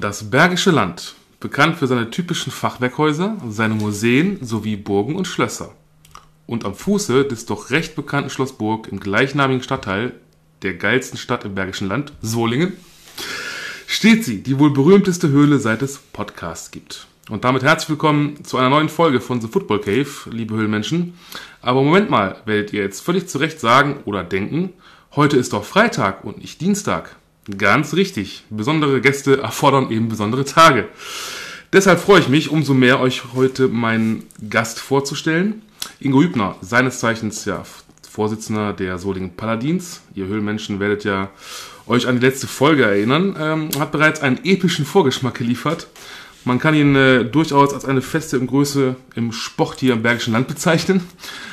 Das Bergische Land, bekannt für seine typischen Fachwerkhäuser, seine Museen sowie Burgen und Schlösser. Und am Fuße des doch recht bekannten Schloss Burg im gleichnamigen Stadtteil der geilsten Stadt im Bergischen Land, Solingen, steht sie, die wohl berühmteste Höhle seit es Podcasts gibt. Und damit herzlich willkommen zu einer neuen Folge von The Football Cave, liebe Höhlenmenschen. Aber Moment mal, werdet ihr jetzt völlig zu Recht sagen oder denken, heute ist doch Freitag und nicht Dienstag. Ganz richtig. Besondere Gäste erfordern eben besondere Tage. Deshalb freue ich mich umso mehr, euch heute meinen Gast vorzustellen. Ingo Hübner, seines Zeichens ja Vorsitzender der Solingen Paladins. Ihr Höhlenmenschen werdet ja euch an die letzte Folge erinnern. Ähm, hat bereits einen epischen Vorgeschmack geliefert. Man kann ihn äh, durchaus als eine feste im Größe im Sport hier im Bergischen Land bezeichnen.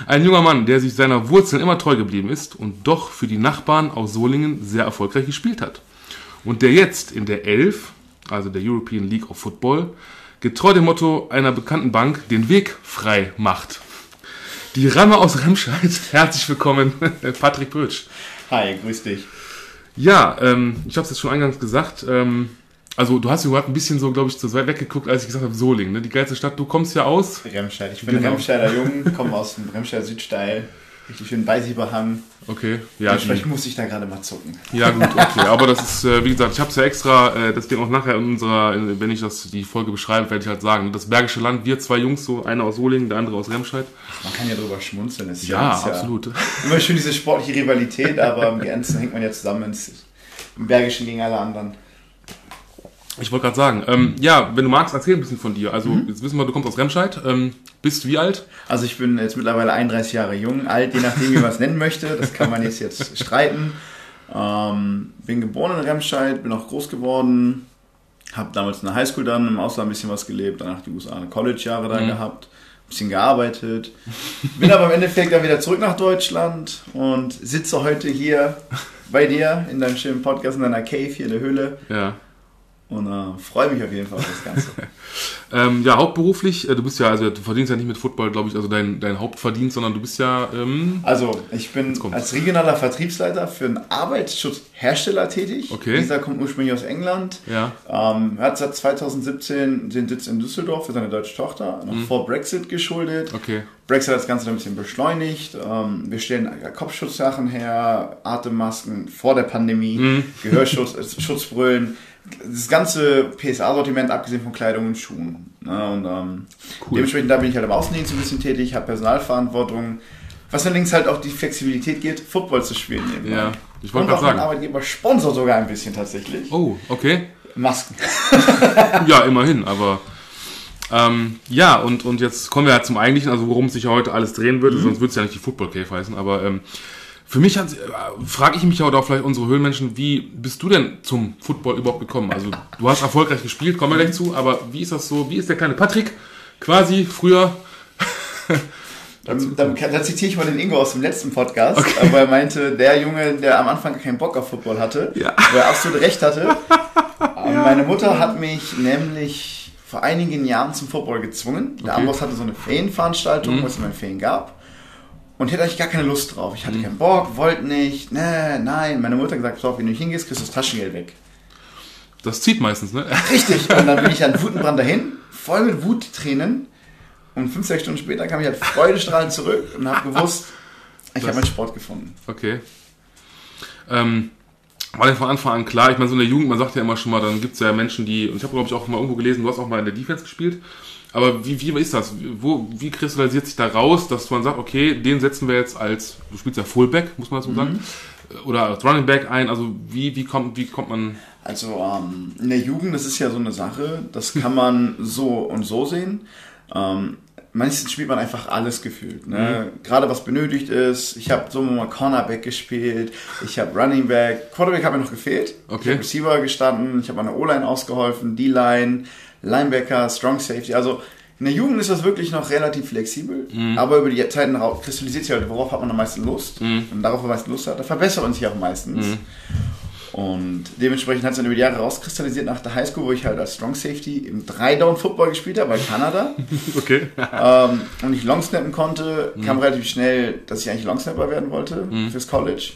Ein junger Mann, der sich seiner Wurzeln immer treu geblieben ist und doch für die Nachbarn aus Solingen sehr erfolgreich gespielt hat. Und der jetzt in der Elf, also der European League of Football, getreu dem Motto einer bekannten Bank den Weg frei macht. Die Ramme aus Remscheid, herzlich willkommen, Patrick Brötsch. Hi, grüß dich. Ja, ähm, ich habe es jetzt schon eingangs gesagt. Ähm, also du hast überhaupt ein bisschen so, glaube ich, zu weit weggeguckt, als ich gesagt habe, Solingen, ne? die geilste Stadt. Du kommst ja aus. Remscheid. Ich bin genau. Remscheider Jung, komme aus dem Remscheider Südsteil. Richtig schön Beisieberhang. Okay, ja. Entsprechend muss ich da gerade mal zucken. Ja, gut, okay. Aber das ist, äh, wie gesagt, ich habe es ja extra, äh, deswegen auch nachher in unserer, wenn ich das die Folge beschreibe, werde ich halt sagen, das Bergische Land, wir zwei Jungs, so einer aus Solingen, der andere aus Remscheid. Man kann ja drüber schmunzeln. Das ja, ja absolut. immer schön diese sportliche Rivalität, aber im Ganzen hängt man ja zusammen ins, im Bergischen gegen alle anderen. Ich wollte gerade sagen, ähm, ja, wenn du magst, erzähl ein bisschen von dir. Also, mhm. jetzt wissen wir, du kommst aus Remscheid. Ähm, bist wie alt? Also, ich bin jetzt mittlerweile 31 Jahre jung, alt, je nachdem, wie man es nennen möchte. Das kann man jetzt, jetzt streiten. Ähm, bin geboren in Remscheid, bin auch groß geworden. Habe damals in der Highschool dann im Ausland ein bisschen was gelebt, danach die USA College-Jahre da mhm. gehabt, ein bisschen gearbeitet. Bin aber im Endeffekt dann wieder zurück nach Deutschland und sitze heute hier bei dir in deinem schönen Podcast, in deiner Cave hier in der Höhle. Ja und äh, freue mich auf jeden Fall auf das Ganze. ähm, ja, hauptberuflich, äh, du bist ja, also du verdienst ja nicht mit Football, glaube ich, also dein, dein Hauptverdienst, sondern du bist ja. Ähm, also, ich bin als regionaler Vertriebsleiter für einen Arbeitsschutzhersteller tätig. Okay. Dieser kommt ursprünglich aus England. Ja. Ähm, hat seit 2017 den Sitz in Düsseldorf für seine deutsche Tochter, noch mhm. vor Brexit geschuldet. Okay. Brexit hat das Ganze ein bisschen beschleunigt. Ähm, wir stellen Kopfschutzsachen her, Atemmasken vor der Pandemie, mhm. Gehörschutz, äh, Schutzbrillen das ganze PSA-Sortiment, abgesehen von Kleidung und Schuhen. Ne? Und ähm, cool. dementsprechend, da bin ich halt im Außendienst ein bisschen tätig, habe Personalverantwortung. Was allerdings halt auch die Flexibilität geht, Football zu spielen. Nebenbei. Ja, ich wollte gerade sagen. Mein Arbeitgeber sponsert sogar ein bisschen tatsächlich. Oh, okay. Masken. ja, immerhin, aber. Ähm, ja, und, und jetzt kommen wir ja zum Eigentlichen, also worum sich ja heute alles drehen würde, mhm. sonst würde es ja nicht die Football Cave heißen, aber ähm, für mich äh, frage ich mich ja oder auch vielleicht unsere Höhlenmenschen, wie bist du denn zum Football überhaupt gekommen? Also du hast erfolgreich gespielt, kommen wir gleich zu, aber wie ist das so, wie ist der kleine Patrick quasi früher... Da, da, da, zitiere ich mal den Ingo aus dem letzten Podcast, okay. wo er meinte, der Junge, der am Anfang keinen Bock auf Football hatte, ja. wo er absolut recht hatte. ja. Meine Mutter hat mich nämlich vor einigen Jahren zum Football gezwungen. Der okay. Amboss hatte so eine Ferienveranstaltung, mhm. wo es immer Ferien gab und hätte eigentlich gar keine Lust drauf. Ich hatte mhm. keinen Bock, wollte nicht, ne, nein. Meine Mutter hat gesagt, pass auf, wenn du nicht hingehst, kriegst du das Taschengeld weg. Das zieht meistens, ne? Richtig. Und dann bin ich an Wutenbrand dahin, voll mit Wuttränen. Und fünf, sechs Stunden später kam ich halt freudestrahlend zurück und habe gewusst, ich habe meinen Sport gefunden. Okay. Ähm, war denn von Anfang an klar? Ich meine, so in der Jugend, man sagt ja immer schon mal, dann gibt es ja Menschen, die, und ich habe glaube ich auch mal irgendwo gelesen, du hast auch mal in der Defense gespielt. Aber wie, wie ist das? Wo, wie kristallisiert sich da raus, dass man sagt, okay, den setzen wir jetzt als, du spielst ja Fullback, muss man das so mhm. sagen, oder als Running Back ein? Also wie, wie, kommt, wie kommt man... Also ähm, in der Jugend, das ist ja so eine Sache, das kann man so und so sehen. Ähm, meistens spielt man einfach alles gefühlt. Ne? Mhm. Gerade was benötigt ist. Ich habe so mal Cornerback gespielt, ich habe Running Back, Quarterback habe mir noch gefehlt. Okay. Ich habe Receiver gestanden, ich habe an der O-Line ausgeholfen, D-Line, Linebacker, Strong Safety. Also in der Jugend ist das wirklich noch relativ flexibel, mhm. aber über die Zeiten kristallisiert sich halt, worauf hat man am meisten Lust. Mhm. Und darauf, wo man am meisten Lust hat, da verbessert man sich auch meistens. Mhm. Und dementsprechend hat es dann über die Jahre rauskristallisiert nach der Highschool, wo ich halt als Strong Safety im 3-Down-Football gespielt habe bei Kanada. okay. ähm, und ich Longsnappen konnte, kam mhm. relativ schnell, dass ich eigentlich Longsnapper werden wollte mhm. fürs College.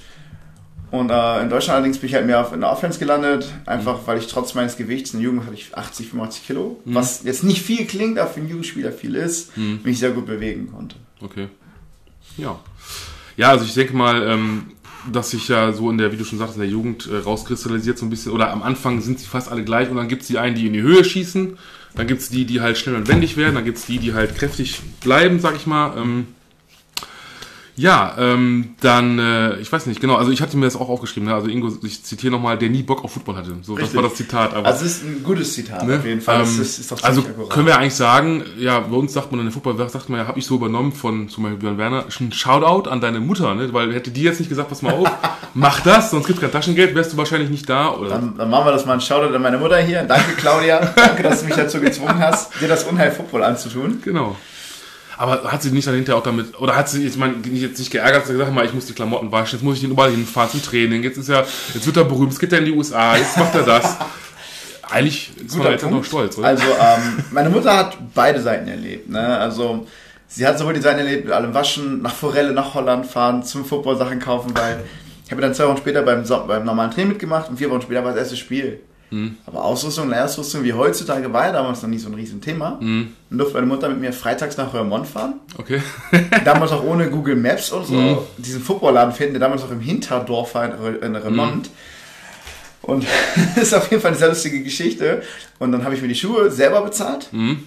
Und äh, in Deutschland allerdings bin ich halt mehr auf, in der Offense gelandet, einfach weil ich trotz meines Gewichts, in der Jugend hatte ich 80, 85 Kilo, Mhm. was jetzt nicht viel klingt, aber für einen Jugendspieler viel ist, mich sehr gut bewegen konnte. Okay. Ja. Ja, also ich denke mal, ähm, dass sich ja so in der, wie du schon sagst, in der Jugend äh, rauskristallisiert so ein bisschen, oder am Anfang sind sie fast alle gleich und dann gibt's die einen, die in die Höhe schießen, dann gibt's die, die halt schnell und wendig werden, dann gibt's die, die halt kräftig bleiben, sag ich mal. Ähm, ja, ähm, dann, äh, ich weiß nicht, genau, also ich hatte mir das auch aufgeschrieben, ne? also Ingo, ich zitiere nochmal, der nie Bock auf Football hatte. So, das Richtig. war das Zitat. Aber, Also es ist ein gutes Zitat ne? auf jeden Fall. Das Ähm, ist, ist also akkurat. können wir eigentlich sagen, ja, bei uns sagt man in der Football, sagt man ja, habe ich so übernommen von zum Beispiel Björn Werner, ein Shoutout an deine Mutter, ne? weil hätte die jetzt nicht gesagt, pass mal auf, mach das, sonst gibt's kein Taschengeld, wärst du wahrscheinlich nicht da. Oder? Dann, dann machen wir das mal ein Shoutout an meine Mutter hier. Danke, Claudia. Danke, dass du mich dazu gezwungen hast, dir das Unheil Football anzutun. Genau. Aber hat sie nicht dann hinterher auch damit, oder hat sie jetzt, ich meine, jetzt nicht geärgert, sie gesagt mal, ich muss die Klamotten waschen, jetzt muss ich den überall hinfahren zum Training, jetzt ist er, jetzt wird er berühmt, jetzt geht er in die USA, jetzt macht er das. Eigentlich ist meine Eltern doch stolz, oder? Also, ähm, meine Mutter hat beide Seiten erlebt. Ne? Also, sie hat sowohl die Seiten erlebt, mit allem Waschen, nach Forelle, nach Holland fahren, zum Football Sachen kaufen, weil ich habe dann zwei Wochen später beim, beim normalen Training mitgemacht und vier Wochen später war das erste Spiel. Hm. Aber Ausrüstung, Lehrerausrüstung wie heutzutage war ja damals noch nicht so ein Riesenthema. Hm. Dann durfte meine Mutter mit mir freitags nach Röhrmond fahren. okay. damals auch ohne Google Maps und so, Mhm. diesen Footballladen finden, der damals auch im Hinterdorf war in, Remont. Mhm. Und das ist auf jeden Fall eine sehr lustige Geschichte. Und dann habe ich mir die Schuhe selber bezahlt. Mhm.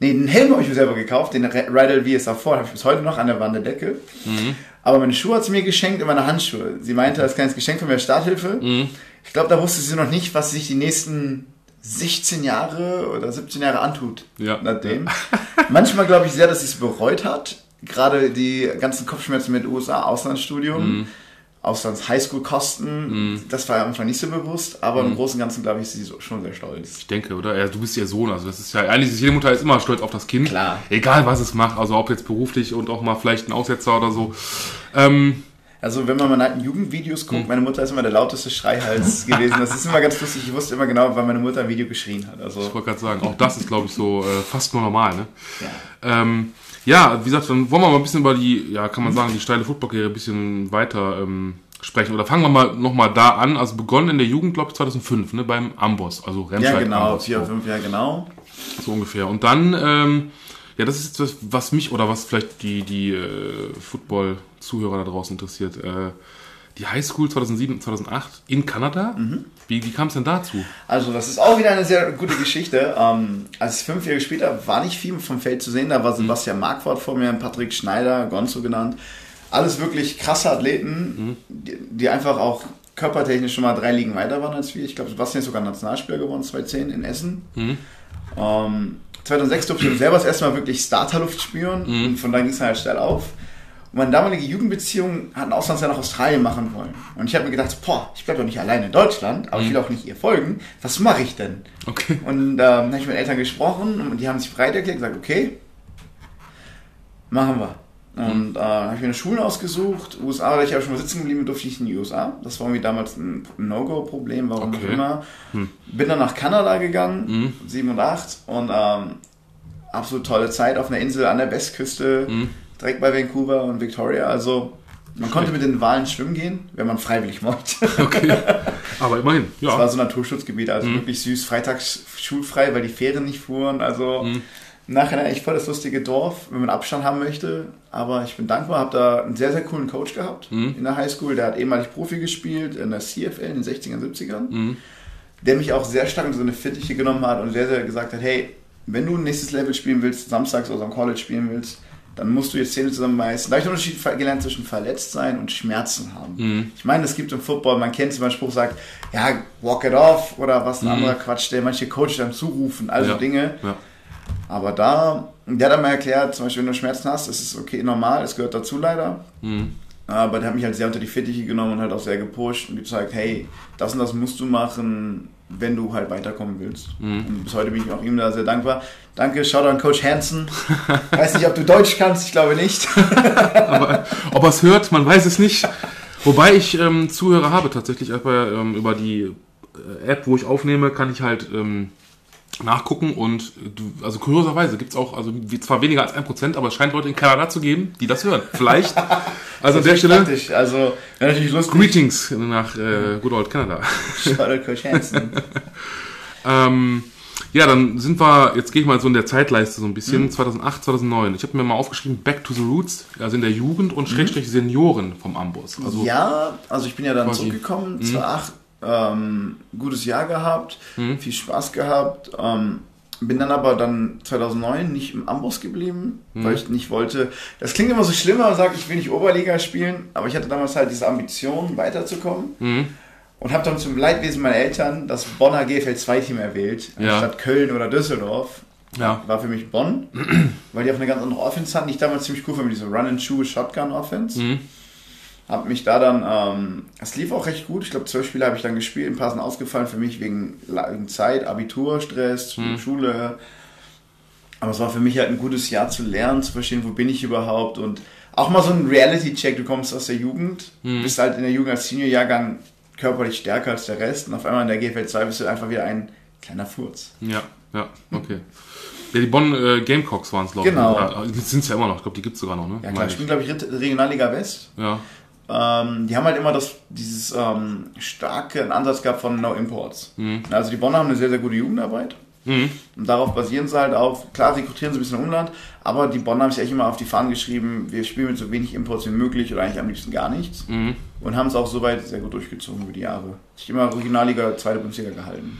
Nee, den Helm habe ich mir selber gekauft, den Rydell VSR vor, habe ich bis heute noch an der Wand der Decke. Mhm. Aber meine Schuhe hat sie mir geschenkt und meine Handschuhe. Sie meinte, als kleines Geschenk von mir Starthilfe. Mhm. Ich glaube, da wusste sie noch nicht, was sich die nächsten 16 Jahre oder 17 Jahre antut. Ja. Nachdem. Manchmal glaube ich sehr, dass sie es bereut hat. Gerade die ganzen Kopfschmerzen mit USA, Auslandsstudium, Mhm. Auslands-Highschool-Kosten, das war ja am Anfang nicht so bewusst, aber Mhm. im Großen und Ganzen, glaube ich, ist sie schon sehr stolz. Ich denke, oder? Ja, du bist ihr Sohn, also das ist ja, eigentlich ist jede Mutter ist immer stolz auf das Kind. Klar. Egal was es macht, also ob jetzt beruflich und auch mal vielleicht ein Aussetzer oder so. Ähm, Also wenn man mal alten Jugendvideos guckt, Mhm. meine Mutter ist immer der lauteste Schreihals gewesen. Das ist immer ganz lustig. Ich wusste immer genau, wann meine Mutter ein Video geschrien hat. Also Ich wollte gerade sagen, auch das ist, glaube ich, so äh, fast nur normal. Ne? ja. Ähm, ja, wie gesagt, dann wollen wir mal ein bisschen über die, ja, kann man sagen, die steile Footballkarriere ein bisschen weiter ähm, sprechen. Oder fangen wir mal nochmal da an. Also begonnen in der Jugend, glaube ich, 2005, ne, beim Amboss, also Remscheid. ja, genau, Amboss, vier, fünf Jahre genau. so ungefähr. Und dann, ähm, ja, das ist das, was mich oder was vielleicht die, die äh, Football-Zuhörer da draußen interessiert. Äh, die Highschool 2007, 2008 in Kanada. Mhm. Wie, wie kam es denn dazu? Also das ist auch wieder eine sehr gute Geschichte. Ähm, als ich fünf Jahre später war nicht viel vom Feld zu sehen. Da war Sebastian Marquardt vor mir, Patrick Schneider, Gonzo genannt. Alles wirklich krasse Athleten, die, die einfach auch körpertechnisch schon mal drei Ligen weiter waren als wir. Ich glaube, Sebastian ist sogar Nationalspieler geworden, 2010 in Essen. Ähm, 2006 durfte ich selber das erste Mal wirklich Starterluft spüren und von da ging es halt steil auf. Und meine damalige Jugendbeziehung hat ein Auslandsjahr nach Australien machen wollen. Und ich habe mir gedacht, boah, ich bleibe doch nicht alleine in Deutschland, aber ich will auch nicht ihr folgen. Was mache ich denn? Okay. Und ähm, dann habe ich mit Eltern gesprochen und die haben sich bereit erklärt, gesagt, okay, machen wir. Und äh, habe ich mir eine Schule ausgesucht, USA, da ich aber schon mal sitzen geblieben, durfte ich in die USA. Das war irgendwie damals ein No-Go-Problem, warum Okay. auch immer. Bin dann nach Kanada gegangen, 7 und 8 und ähm, absolut tolle Zeit auf einer Insel an der Westküste, direkt bei Vancouver und Victoria. Also man konnte mit den Wahlen schwimmen gehen, wenn man freiwillig wollte. Okay. Aber immerhin, Das war ja. so ein Naturschutzgebiet, also wirklich süß. Freitags schulfrei, weil die Fähren nicht fuhren. Also im Nachhinein echt voll das lustige Dorf, wenn man Abstand haben möchte. Aber ich bin dankbar, habe da einen sehr, sehr coolen Coach gehabt in der Highschool. Der hat ehemalig Profi gespielt in der CFL in den 60ern, 70ern. Der mich auch sehr stark in so eine Fittiche genommen hat und sehr, sehr gesagt hat, hey, wenn du ein nächstes Level spielen willst, samstags oder am College spielen willst, dann musst du jetzt Zähne zusammenbeißen. Da habe ich den Unterschied gelernt zwischen verletzt sein und Schmerzen haben. Ich meine, es gibt im Football, man kennt zum Beispiel Spruch, sagt, ja, walk it off oder was ein anderer Quatsch, der manche Coach dann zurufen, also Ja. Dinge. ja. Aber da, der hat dann mal erklärt, zum Beispiel, wenn du Schmerzen hast, ist es okay, normal, es gehört dazu leider. Aber der hat mich halt sehr unter die Fittiche genommen und halt auch sehr gepusht und gezeigt, hey, das und das musst du machen, wenn du halt weiterkommen willst. Und bis heute bin ich auch ihm da sehr dankbar. Danke, Shoutout an Coach Hansen. Weiß nicht, ob du Deutsch kannst, ich glaube nicht. Aber ob er es hört, man weiß es nicht. Wobei ich ähm, Zuhörer habe tatsächlich, aber ähm, über die äh, App, wo ich aufnehme, kann ich halt ähm, nachgucken und du, also kurioserweise gibt's auch, also zwar weniger als ein Prozent, aber es scheint Leute in Kanada zu geben, die das hören. Vielleicht. Also an der Stelle, Praktisch. Also, natürlich lustig. Greetings nach äh, Good Old Canada. Ähm, ja, dann sind wir, jetzt gehe ich mal so in der Zeitleiste so ein bisschen, 2008, 2009. Ich habe mir mal aufgeschrieben, Back to the Roots, also in der Jugend und Schrägstrich Senioren vom Amboss. Also, ja, also ich bin ja dann zurückgekommen, 2008, ähm, gutes Jahr gehabt, viel Spaß gehabt. Ähm, bin dann aber dann 2009 nicht im Amboss geblieben, weil ich nicht wollte. Das klingt immer so schlimmer, man sagt, ich will nicht Oberliga spielen, aber ich hatte damals halt diese Ambition, weiterzukommen. Und habe dann zum Leidwesen meiner Eltern das Bonner GFL 2 Team erwählt, Ja. anstatt Köln oder Düsseldorf. Ja. War für mich Bonn, weil die auch eine ganz andere Offense hatten. die Ich damals ziemlich cool fand, diese Run-and-Shoe-Shotgun-Offense. Mhm. Hab mich da dann, ähm, es lief auch recht gut. Ich glaube, zwölf Spiele habe ich dann gespielt. Ein paar sind ausgefallen für mich wegen, wegen Zeit, Abitur, Stress, Mhm. Schule. Aber es war für mich halt ein gutes Jahr zu lernen, zu verstehen, wo bin ich überhaupt und auch mal so ein Reality-Check. Du kommst aus der Jugend, Mhm. bist halt in der Jugend als Senior-Jahrgang körperlich stärker als der Rest und auf einmal in der GFL 2 bist du einfach wieder ein kleiner Furz. ja, ja, okay. Ja, die Bonn äh, Gamecocks waren es, glaube Genau. ich. Oder, die sind es ja immer noch. Ich glaube, die gibt's sogar noch, ne? Ja klar, ich. spielen glaube ich Regionalliga West. Ja. Ähm, die haben halt immer das, dieses ähm, starke Ansatz gehabt von No Imports. Also die Bonner haben eine sehr, sehr gute Jugendarbeit. Mhm. Und darauf basieren sie halt auf, klar rekrutieren sie ein bisschen Umland, aber die Bonner haben sich echt immer auf die Fahnen geschrieben, wir spielen mit so wenig Imports wie möglich oder eigentlich am liebsten gar nichts. Mhm. Und haben es auch soweit sehr gut durchgezogen über die Jahre. Sich immer Regionalliga, zweite Bundesliga gehalten.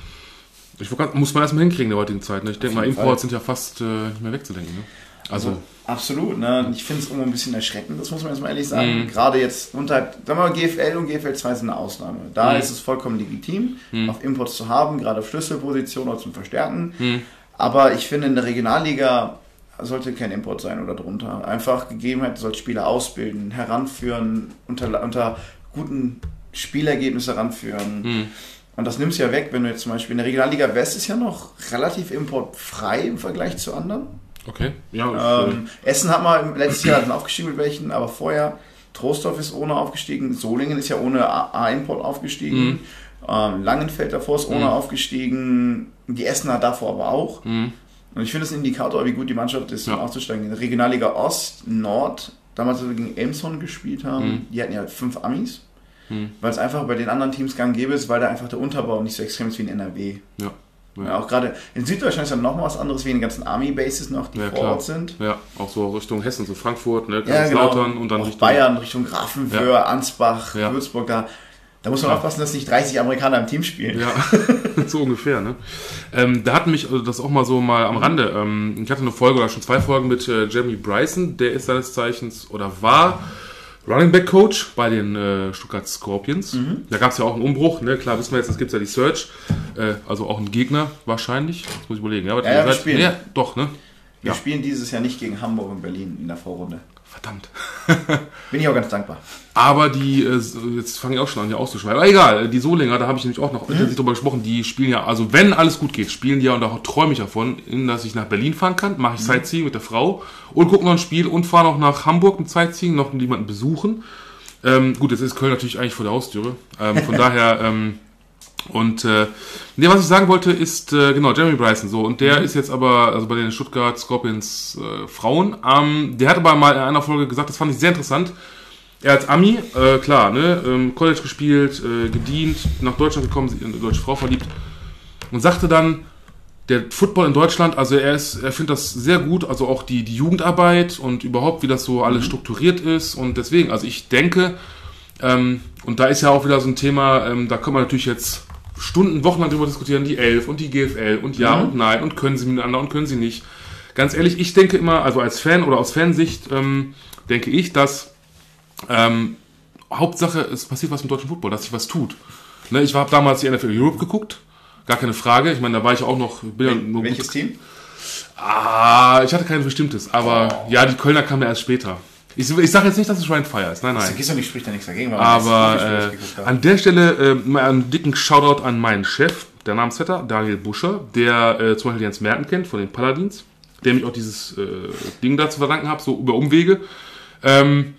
Ich muss man erstmal hinkriegen in der heutigen Zeit. Ne? Ich denke mal, Imports sind ja fast äh, nicht mehr wegzudenken. Ne? Also, Absolut, ne? Und Ich finde es immer ein bisschen erschreckend, das muss man jetzt mal ehrlich sagen. Mhm. Gerade jetzt unter, sagen wir mal, GFL und GFL 2 sind eine Ausnahme. Da Mhm. ist es vollkommen legitim, auf Imports zu haben, gerade auf Schlüsselpositionen oder zum Verstärken. Mhm. Aber ich finde, in der Regionalliga sollte kein Import sein oder drunter. Einfach Gegebenheit, du sollst Spieler ausbilden, heranführen, unter, unter guten Spielergebnissen heranführen. Mhm. Und das nimmst du ja weg, wenn du jetzt zum Beispiel in der Regionalliga West ist ja noch relativ importfrei im Vergleich zu anderen. Okay. Ja, Ähm, Essen hat mal im letzten Jahr sind aufgestiegen mit welchen, aber vorher Troisdorf ist ohne aufgestiegen, Solingen ist ja ohne A- A-Import aufgestiegen, ähm, Langenfeld davor ist ohne Mhm. aufgestiegen, die Essener davor aber auch. äh, mhm. Und ich finde es ein Indikator, wie gut die Mannschaft ist, um Ja. aufzusteigen. In der Regionalliga Ost, Nord, damals, als wir gegen Elmshorn gespielt haben, Mhm. die hatten ja fünf Amis. Mhm. Weil es einfach bei den anderen Teams gang gäbe ist, weil da einfach der Unterbau nicht so extrem ist wie in NRW. ja. Ja, auch gerade in Süddeutschland ist ja noch mal was anderes wie in den ganzen Army-Bases noch, die Ja, vor. Ort sind. Ja, auch so Richtung Hessen, so Frankfurt, ne, Ja, genau. und dann auch Richtung Bayern, Richtung Grafenwöhr, Ansbach, Ja. Würzburg, da, da muss man aufpassen, dass nicht 30 Amerikaner im Team spielen. Ja, so ungefähr, ne? Ähm, da hat mich also das auch mal so mal am Rande. Ähm, ich hatte eine Folge oder schon zwei Folgen mit äh, Jeremy Bryson, der ist seines Zeichens oder war Running Back Coach bei den äh, Stuttgart Scorpions. Mhm. Da gab es ja auch einen Umbruch, ne? Klar wissen wir jetzt, es gibt ja die Search, äh, also auch ein Gegner wahrscheinlich. Das muss ich überlegen. Ja, aber Ja, ja, wir spielen. Ja, doch, ne? Wir Ja. spielen dieses Jahr nicht gegen Hamburg und Berlin in der Vorrunde. Verdammt. Bin ich auch ganz dankbar. Aber die, äh, jetzt fange ich auch schon an hier auszuschweifen. Aber egal, die Solinger, da habe ich nämlich auch noch intensiv drüber gesprochen, die spielen ja, also wenn alles gut geht, spielen die ja, und da träume ich davon, dass ich nach Berlin fahren kann, mache ich Sightseeing mit der Frau und gucke noch ein Spiel und fahre noch nach Hamburg mit Sightseeing, noch jemanden besuchen. Ähm, gut, jetzt ist Köln natürlich eigentlich vor der Haustüre. Ähm, von daher, ähm, und äh, nee, was ich sagen wollte, ist, äh, genau, Jeremy Bryson, so, und der ist jetzt aber, also bei den Stuttgart Scorpions äh, Frauen, ähm, der hat aber mal in einer Folge gesagt, das fand ich sehr interessant, er als Ami, äh, klar, ne, ähm, College gespielt, äh, gedient, nach Deutschland gekommen, sich in eine deutsche Frau verliebt. Und sagte dann, der Football in Deutschland, also er ist, er findet das sehr gut, also auch die, die Jugendarbeit und überhaupt, wie das so alles strukturiert ist. Und deswegen, also ich denke, ähm, und da ist ja auch wieder so ein Thema, ähm, da kann man natürlich jetzt Stunden, Wochenlang drüber diskutieren, die Elf und die GFL und ja und nein und können sie miteinander und können sie nicht. Ganz ehrlich, ich denke immer, also als Fan oder aus Fansicht, ähm, denke ich, dass ähm, Hauptsache, es passiert was im deutschen Football, dass sich was tut. Ne, ich habe damals die NFL Europe geguckt, gar keine Frage. Ich meine, da war ich auch noch. Bin ja nur Welches gut, Team? ah, ich hatte kein bestimmtes, aber ja, die Kölner kamen ja erst später. Ich, ich sage jetzt nicht, dass es Ryan Fire ist, nein, nein. gehst du nicht, spricht da nichts dagegen. Aber äh, hat. an der Stelle äh, mal einen dicken Shoutout an meinen Chef, der Namensvetter, Daniel Buscher, der äh, zum Beispiel Jens Merten kennt von den Paladins, dem ich auch dieses äh, Ding da zu verdanken habe, so über Umwege. Ähm,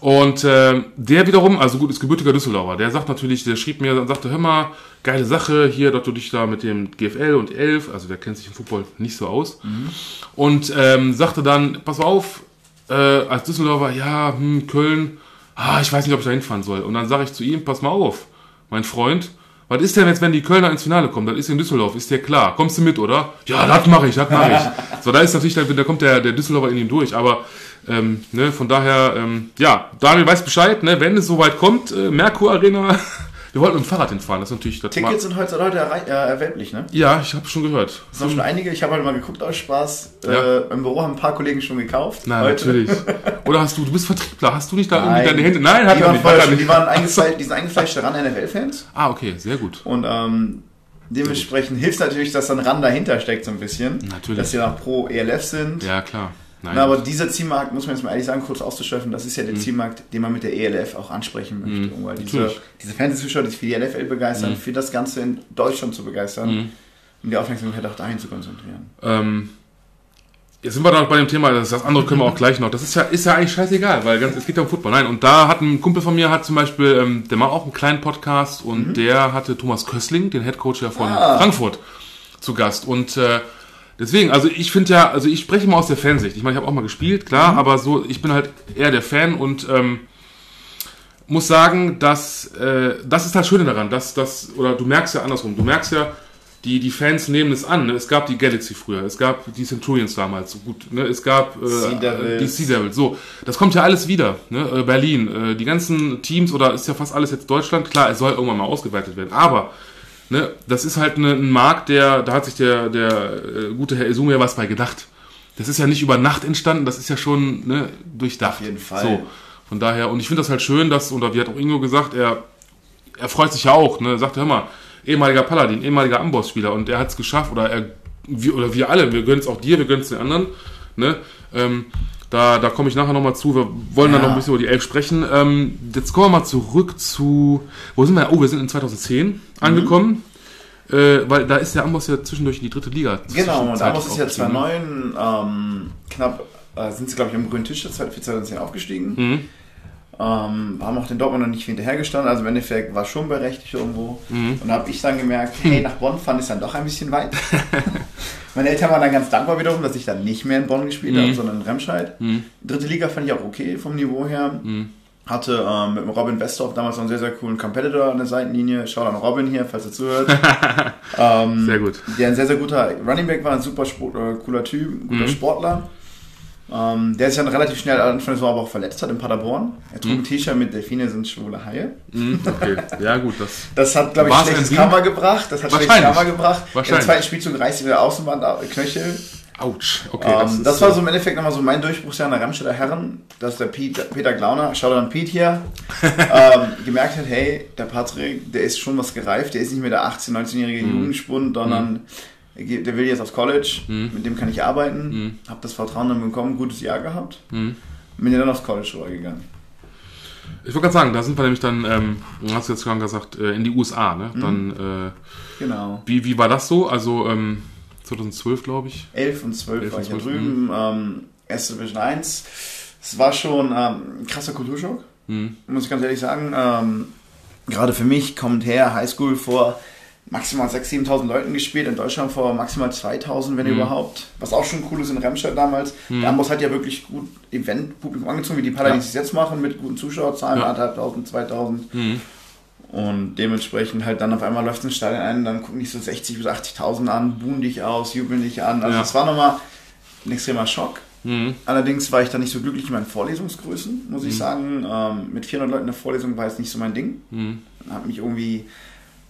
Und äh, der wiederum, also gut, ist gebürtiger Düsseldorfer, der sagt natürlich, der schrieb mir und sagte, hör mal, geile Sache hier, dass du dich da mit dem GFL und 11, also der kennt sich im Football nicht so aus, und ähm, sagte dann, pass auf, äh, als Düsseldorfer, ja, hm, Köln, ah, ich weiß nicht, ob ich da hinfahren soll. Und dann sage ich zu ihm, pass mal auf, mein Freund, was ist denn jetzt, wenn die Kölner ins Finale kommen? Das ist in Düsseldorf, ist dir klar. Kommst du mit, oder? Ja, das mache ich, das mache ich. so, da ist natürlich, da, da kommt der, der Düsseldorfer in ihm durch, aber ähm, ne, von daher, ähm, ja, Daniel weiß Bescheid, ne, wenn es soweit kommt, äh, Merkur Arena, wir wollten mit dem Fahrrad hinfahren, das ist natürlich das Tickets sind heute, heute errei- äh, erwerblich, ne? Ja, ich habe schon gehört. Es sind schon einige, ich habe heute mal geguckt aus Spaß. Ja. Äh, Im Büro haben ein paar Kollegen schon gekauft. Na, heute. natürlich. Oder hast du, du bist Vertriebler, hast du nicht da irgendwie Nein. deine Hände? Nein, hat die er nicht. Hat er nicht. die waren eingefleischt, die sind eingefleischt daran NFL-Fans. Ah, okay, sehr gut. Und ähm, dementsprechend hilft natürlich, dass dann RAN dahinter steckt so ein bisschen. Natürlich. Dass sie noch pro ELF sind. Ja, klar. Nein. Na, aber dieser Zielmarkt, muss man jetzt mal ehrlich sagen, kurz auszuschöpfen, das ist Mhm. ja der Zielmarkt, den man mit der ELF auch ansprechen möchte. Um, weil diese, diese Fernsehzuschauer, die sich für die LFL begeistern, Mhm. für das Ganze in Deutschland zu begeistern, um die Aufmerksamkeit auch dahin zu konzentrieren. Ähm, jetzt sind wir dann bei dem Thema, das, das andere können wir auch gleich noch. Das ist ja, ist ja eigentlich scheißegal, weil ganz, es geht ja um Football. Nein, und da hat ein Kumpel von mir, hat zum Beispiel, ähm, der macht auch einen kleinen Podcast und der hatte Thomas Kössling, den Headcoach ja von Ah. Frankfurt, zu Gast. Und äh, deswegen, also ich finde ja, also ich spreche mal aus der Fansicht. Ich meine, ich habe auch mal gespielt, klar, aber so, ich bin halt eher der Fan und ähm, muss sagen, dass äh, das ist das Schöne daran, dass das oder du merkst ja andersrum, du merkst ja, die die Fans nehmen es an. Ne? Es gab die Galaxy früher, es gab die Centurions damals, so gut, ne? es gab äh, Sea die Sea Devils. So, das kommt ja alles wieder. Ne? Äh, Berlin, äh, die ganzen Teams oder ist ja fast alles jetzt Deutschland. Klar, es soll irgendwann mal ausgeweitet werden, aber ne, das ist halt ne, ein Markt, der da hat sich der der äh, gute Herr Izumi ja was bei gedacht. Das ist ja nicht über Nacht entstanden, das ist ja schon ne, durchdacht. Auf jeden Fall. So. Von daher, und ich finde das halt schön, dass, oder wie hat auch Ingo gesagt, er, er freut sich ja auch, ne? Er sagt, hör mal, ehemaliger Paladin, ehemaliger Amboss-Spieler und er hat es geschafft, oder er, wir, oder wir alle, wir gönnen es auch dir, wir gönnen es den anderen, ne? Ähm, da, da komme ich nachher nochmal zu. Wir wollen dann Ja. noch ein bisschen über die Elf sprechen. Ähm, jetzt kommen wir mal zurück zu. Wo sind wir? Oh, wir sind in 2010 angekommen. Äh, weil da ist der Amboss ja zwischendurch in die dritte Liga. Genau, und Amos ist ja aufgestiegen. 2009, ähm, knapp äh, sind sie, glaube ich, am grünen Tisch für 2010 aufgestiegen. Mhm. Ähm, haben auch den Dortmund noch nicht hinterhergestanden, also im Endeffekt war schon berechtigt irgendwo. Mhm. Und da habe ich dann gemerkt, hey, nach Bonn fand ich dann doch ein bisschen weit. Meine Eltern waren dann ganz dankbar wiederum, dass ich dann nicht mehr in Bonn gespielt Mhm. habe, sondern in Remscheid. Dritte Liga fand ich auch okay vom Niveau her. Mhm. Hatte ähm, mit Robin Westorf damals noch einen sehr, sehr coolen Competitor an der Seitenlinie. Schau an Robin hier, falls er zuhört. ähm, Sehr gut. Der ein sehr, sehr guter Running Back war, ein super Sport, äh, cooler Typ, guter Mhm. Sportler. Ähm, der sich dann relativ schnell Anfang des aber auch verletzt hat in Paderborn. Er trug ein T-Shirt mit Delfine sind schwule Haie. Mhm, okay, ja gut, das. Das hat, glaube ich, schlechtes Karma gebracht. Das hat schlechtes. Karma gebracht. Im zweiten Spielzug reißt wieder Außenband ab- Knöchel. Autsch. Okay, Ähm, das, ist, war äh, so im Endeffekt nochmal so mein Durchbruchsjahr in der Remstädter Herren, dass der Pete, Peter Glauner, schau an Pete hier, ähm, gemerkt hat, hey, der Patrick, der ist schon was gereift, der ist nicht mehr der 18-, 19-jährige Mhm. Jugendspund, sondern er geht- der will jetzt aufs College, mit dem kann ich arbeiten, habe das Vertrauen dann bekommen, gutes Jahr gehabt, Mhm. bin ja dann aufs College rübergegangen. Ich wollte gerade sagen, da sind wir nämlich dann, ähm, du hast jetzt gerade gesagt, äh, in die USA, ne? Mhm. Dann, äh, Genau. wie, wie war das so? Also, ähm, 2012, glaube ich. 11 und 12 11 war ich ja 12, drüben, ähm, erste Division 1. Es war schon ähm, ein krasser Kulturschock. Mhm. muss ich ganz ehrlich sagen. Ähm, gerade für mich kommt her Highschool vor maximal 6.000, 7.000 Leuten gespielt, in Deutschland vor maximal 2.000, wenn überhaupt. Was auch schon cool ist in Remscheid damals. Der Amboss hat ja wirklich gut Eventpublikum angezogen, wie die Paladins es jetzt machen, mit guten Zuschauerzahlen, Ja. 1.500, 2.000. Mhm. Und dementsprechend halt dann auf einmal läuft ein Stadion ein, dann gucken dich so 60.000 bis 80.000 an, buhen dich aus, jubeln dich an. Also Ja. das war nochmal ein extremer Schock. Mhm. Allerdings war ich da nicht so glücklich in meinen Vorlesungsgrößen, muss ich sagen. Ähm, mit 400 Leuten in der Vorlesung war es nicht so mein Ding. Mhm. Hab mich irgendwie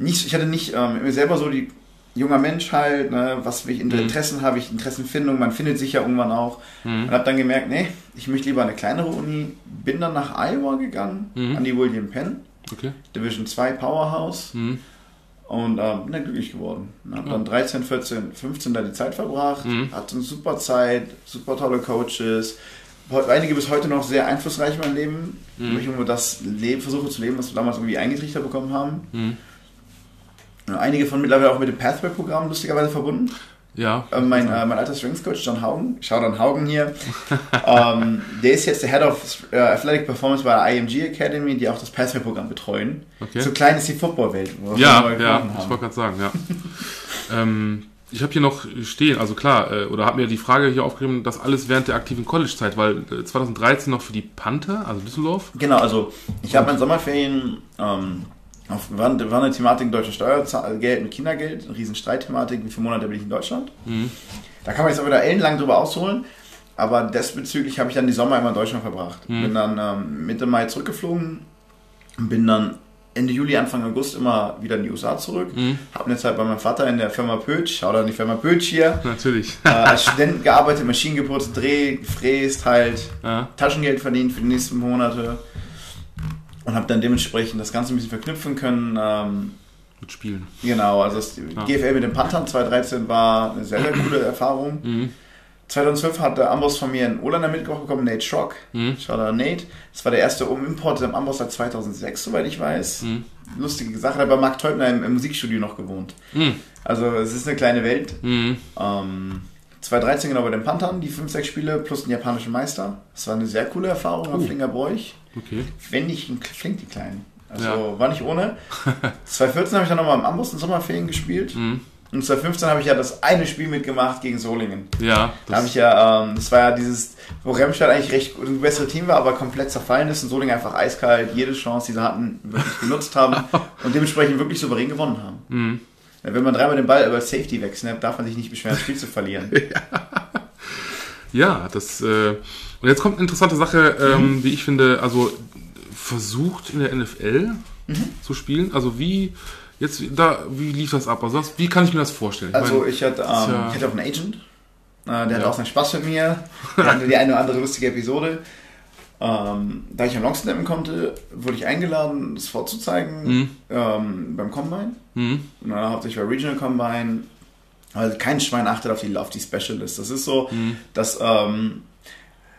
nicht, ich hatte nicht ähm, selber so die junger Mensch halt, ne, was will ich Mhm. Interessen habe ich Interessenfindung, man findet sich ja irgendwann auch. Mhm. Und habe dann gemerkt, nee, ich möchte lieber eine kleinere Uni. Bin dann nach Iowa gegangen, Mhm. an die William Penn, Okay. Division 2 Powerhouse Mhm. und ähm, bin dann glücklich geworden. Habe Ja. dann 13, 14, 15 da die Zeit verbracht, Mhm. hatte eine super Zeit, super tolle Coaches. Einige bis heute noch sehr einflussreich in meinem Leben, Mhm. wo ich irgendwo das Leben versuche zu leben, was wir damals irgendwie eingetrichtert bekommen haben. Einige von mittlerweile auch mit dem Pathway-Programm lustigerweise verbunden. Ja. Äh, mein, äh, mein alter Strings-Coach John Haugen, schau dann Haugen hier, ähm, der ist jetzt der Head of äh, Athletic Performance bei der IMG Academy, die auch das Pathway-Programm betreuen. Okay. So klein ist die Footballwelt. Ja, ja, ich wollte gerade sagen, ja. ähm, ich habe hier noch stehen, also klar, äh, oder habe mir die Frage hier aufgeschrieben, das alles während der aktiven College-Zeit, weil äh, 2013 noch für die Panther, also Düsseldorf. Genau, also ich habe in Sommerferien, ähm, auf, war, war eine Thematik deutsche Steuergeld mit Kindergeld, eine riesen Streitthematik, wie viele Monate bin ich in Deutschland. Da kann man jetzt auch wieder ellenlang drüber ausholen, aber desbezüglich habe ich dann die Sommer immer in Deutschland verbracht. Bin dann ähm, Mitte Mai zurückgeflogen, bin dann Ende Juli, Anfang August immer wieder in die USA zurück. Habe eine Zeit bei meinem Vater in der Firma Pötsch, schau da die Firma Pötsch hier, Natürlich. äh, als Student gearbeitet, Maschinen geputzt, Dreh, gefräst halt, ja. Taschengeld verdient für die nächsten Monate und habe dann dementsprechend das Ganze ein bisschen verknüpfen können. Ähm, Mit Spielen. genau, also das GFL mit den Panthern 2013 war eine sehr, sehr coole Erfahrung. Mhm. 2012 hat der Amboss von mir einen Urlander mitgebracht bekommen, Nate Schrock. Mhm. Da Nate. Das war der erste Import im Amboss seit 2006, soweit ich weiß. Mhm. Lustige Sache, hat bei Marc Teubner im, im Musikstudio noch gewohnt. Mhm. Also es ist eine kleine Welt. Mhm. Ähm, 2013 genau bei den Panthern, die 5, 6 Spiele plus den japanischen Meister. Das war eine sehr coole Erfahrung am Uh. Flinger Bräuch. Okay. Wenn nicht Flink, die Kleinen. Also Ja. war nicht ohne. 2014 habe ich dann nochmal im Amboss in Sommerferien gespielt. Mhm. Und 2015 habe ich ja das eine Spiel mitgemacht gegen Solingen. Ja, Da habe ich ja, ähm, das war ja dieses, wo Remstadt eigentlich recht gut, ein besseres Team war, aber komplett zerfallen ist und Solingen einfach eiskalt jede Chance, die sie hatten, wirklich genutzt haben und dementsprechend wirklich souverän gewonnen haben. Mhm. Wenn man dreimal den Ball über Safety wegsnappt, darf man sich nicht beschweren, das Spiel zu verlieren. Ja, das. Äh, und jetzt kommt eine interessante Sache, ähm, wie ich finde, also versucht in der NFL zu spielen. Also wie jetzt da, wie lief das ab? Also was, wie kann ich mir das vorstellen? Ich Also meine, ich hatte, ähm, ja- ich hatte auch einen Agent, äh, der hatte Ja. auch seinen Spaß mit mir, der hatte die eine oder andere lustige Episode. Ähm, da ich am Longsnappen konnte, wurde ich eingeladen, das vorzuzeigen Mhm. ähm, beim Combine. Mhm. Und dann hauptsächlich bei Regional Combine. Also kein Schwein achtet auf die, auf die Specialist. Das ist so, Mhm. dass ähm,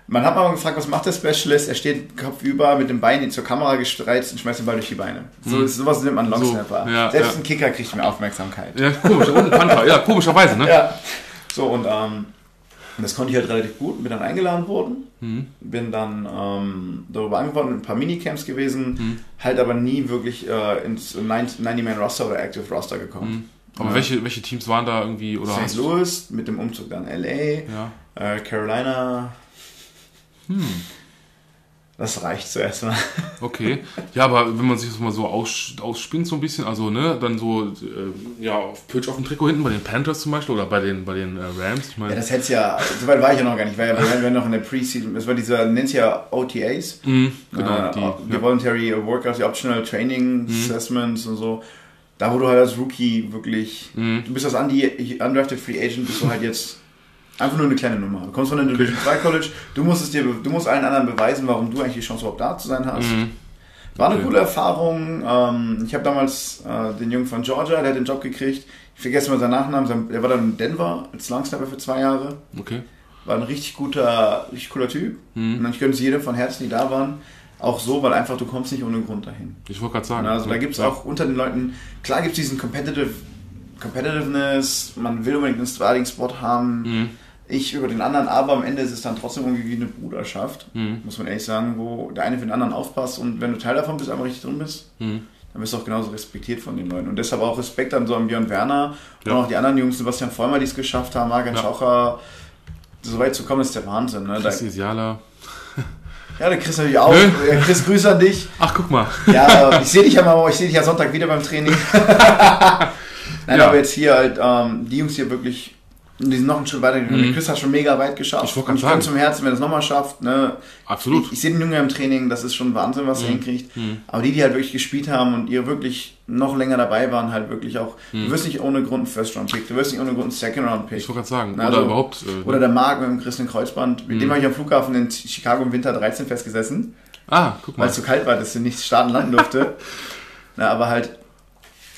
man hat mal gefragt, was macht der Specialist? Er steht kopfüber mit dem Bein zur Kamera gestreizt und schmeißt den Ball durch die Beine. So, sowas nimmt man Longsnapper. Mhm. So, ja, Selbst ja. ein Kicker kriegt mehr Aufmerksamkeit. Ja, komisch. Und ein Panther. Ja, komischerweise, ne? Ja. So, und ähm, das konnte ich halt relativ gut, bin dann eingeladen worden, Mhm. bin dann ähm, darüber angefordert, in ein paar Minicamps gewesen, Mhm. halt aber nie wirklich äh, ins 90-Man-Roster oder Active Roster gekommen. Aber Ja. welche, welche Teams waren da irgendwie oder St. Louis, mit dem Umzug dann LA, Ja. äh, Carolina. Hm. Das reicht zuerst mal. Okay. Ja, aber wenn man sich das mal so aus, ausspinnt so ein bisschen, also ne, dann so äh, ja, auf Pitch auf dem Trikot hinten bei den Panthers zum Beispiel oder bei den bei den äh, Rams, ich Ja, meine. das hätte ja, soweit war ich ja noch gar nicht, weil ja, wir waren noch in der Preseason, das war dieser, nennt sich ja OTAs. Mhm, genau, äh, die, die ja. Mhm. Voluntary Workouts, die Optional Training Assessments und so. Da wo du halt als Rookie wirklich, Mhm. du bist als Undrafted Free Agent, bist du halt jetzt einfach nur eine kleine Nummer. Du kommst von der Division 2 College, du musst es dir, du musst allen anderen beweisen, warum du eigentlich die Chance überhaupt da zu sein hast. Mhm. War eine Okay. coole Erfahrung. Ähm, ich habe damals äh, den Jungen von Georgia, der hat den Job gekriegt. Ich vergesse mal seinen Nachnamen. Der war dann in Denver als Longsnapper für zwei Jahre. Okay. War ein richtig guter, richtig cooler Typ. Mhm. Und ich gönne es jedem von Herzen, die da waren. Auch so, weil einfach du kommst nicht ohne Grund dahin. Ich wollte gerade sagen. Also da gibt es auch unter den Leuten, klar gibt es diesen Competitive, Competitiveness, man will unbedingt einen Starting-Spot haben. Mhm. Ich über den anderen, aber am Ende ist es dann trotzdem irgendwie wie eine Bruderschaft, Mhm. muss man ehrlich sagen, wo der eine für den anderen aufpasst und wenn du Teil davon bist, einfach richtig drin bist, Mhm. dann bist du auch genauso respektiert von den Leuten. Und deshalb auch Respekt an so einen Björn Werner Ja. und auch die anderen Jungs, Sebastian Vollmer, die es geschafft haben, Margan Ja. Schaucher, so weit zu kommen, ist der Wahnsinn. Ne? Chris Isiala. Ja, der Chris natürlich auch. Nö. Chris, Grüße an dich. Ach, guck mal. Ja, ich sehe dich ja mal, ich sehe dich ja Sonntag wieder beim Training. Nein, Ja. aber jetzt hier halt, ähm, die Jungs hier wirklich, die sind noch einen Schritt weiter gegangen. Mhm. Chris hat schon mega weit geschafft. Ich Und ich sagen. zum Herzen, wenn er es nochmal schafft. Ne? Absolut. Ich, ich sehe den Jungen im Training, das ist schon Wahnsinn, was er Mhm. hinkriegt. Mhm. Aber die, die halt wirklich gespielt haben und ihr wirklich noch länger dabei waren, halt wirklich auch, Mhm. du wirst nicht ohne Grund einen First-Round-Pick, du wirst nicht ohne Grund einen Second-Round-Pick. Ich wollte gerade sagen. Na, oder also- überhaupt. Äh, Oder der Marc mit dem Christian Kreuzband, mit Mhm. dem habe ich am Flughafen in Chicago im Winter 13 festgesessen ah, guck weil mal. es zu kalt war, dass sie nicht starten landen durfte. Na, aber halt,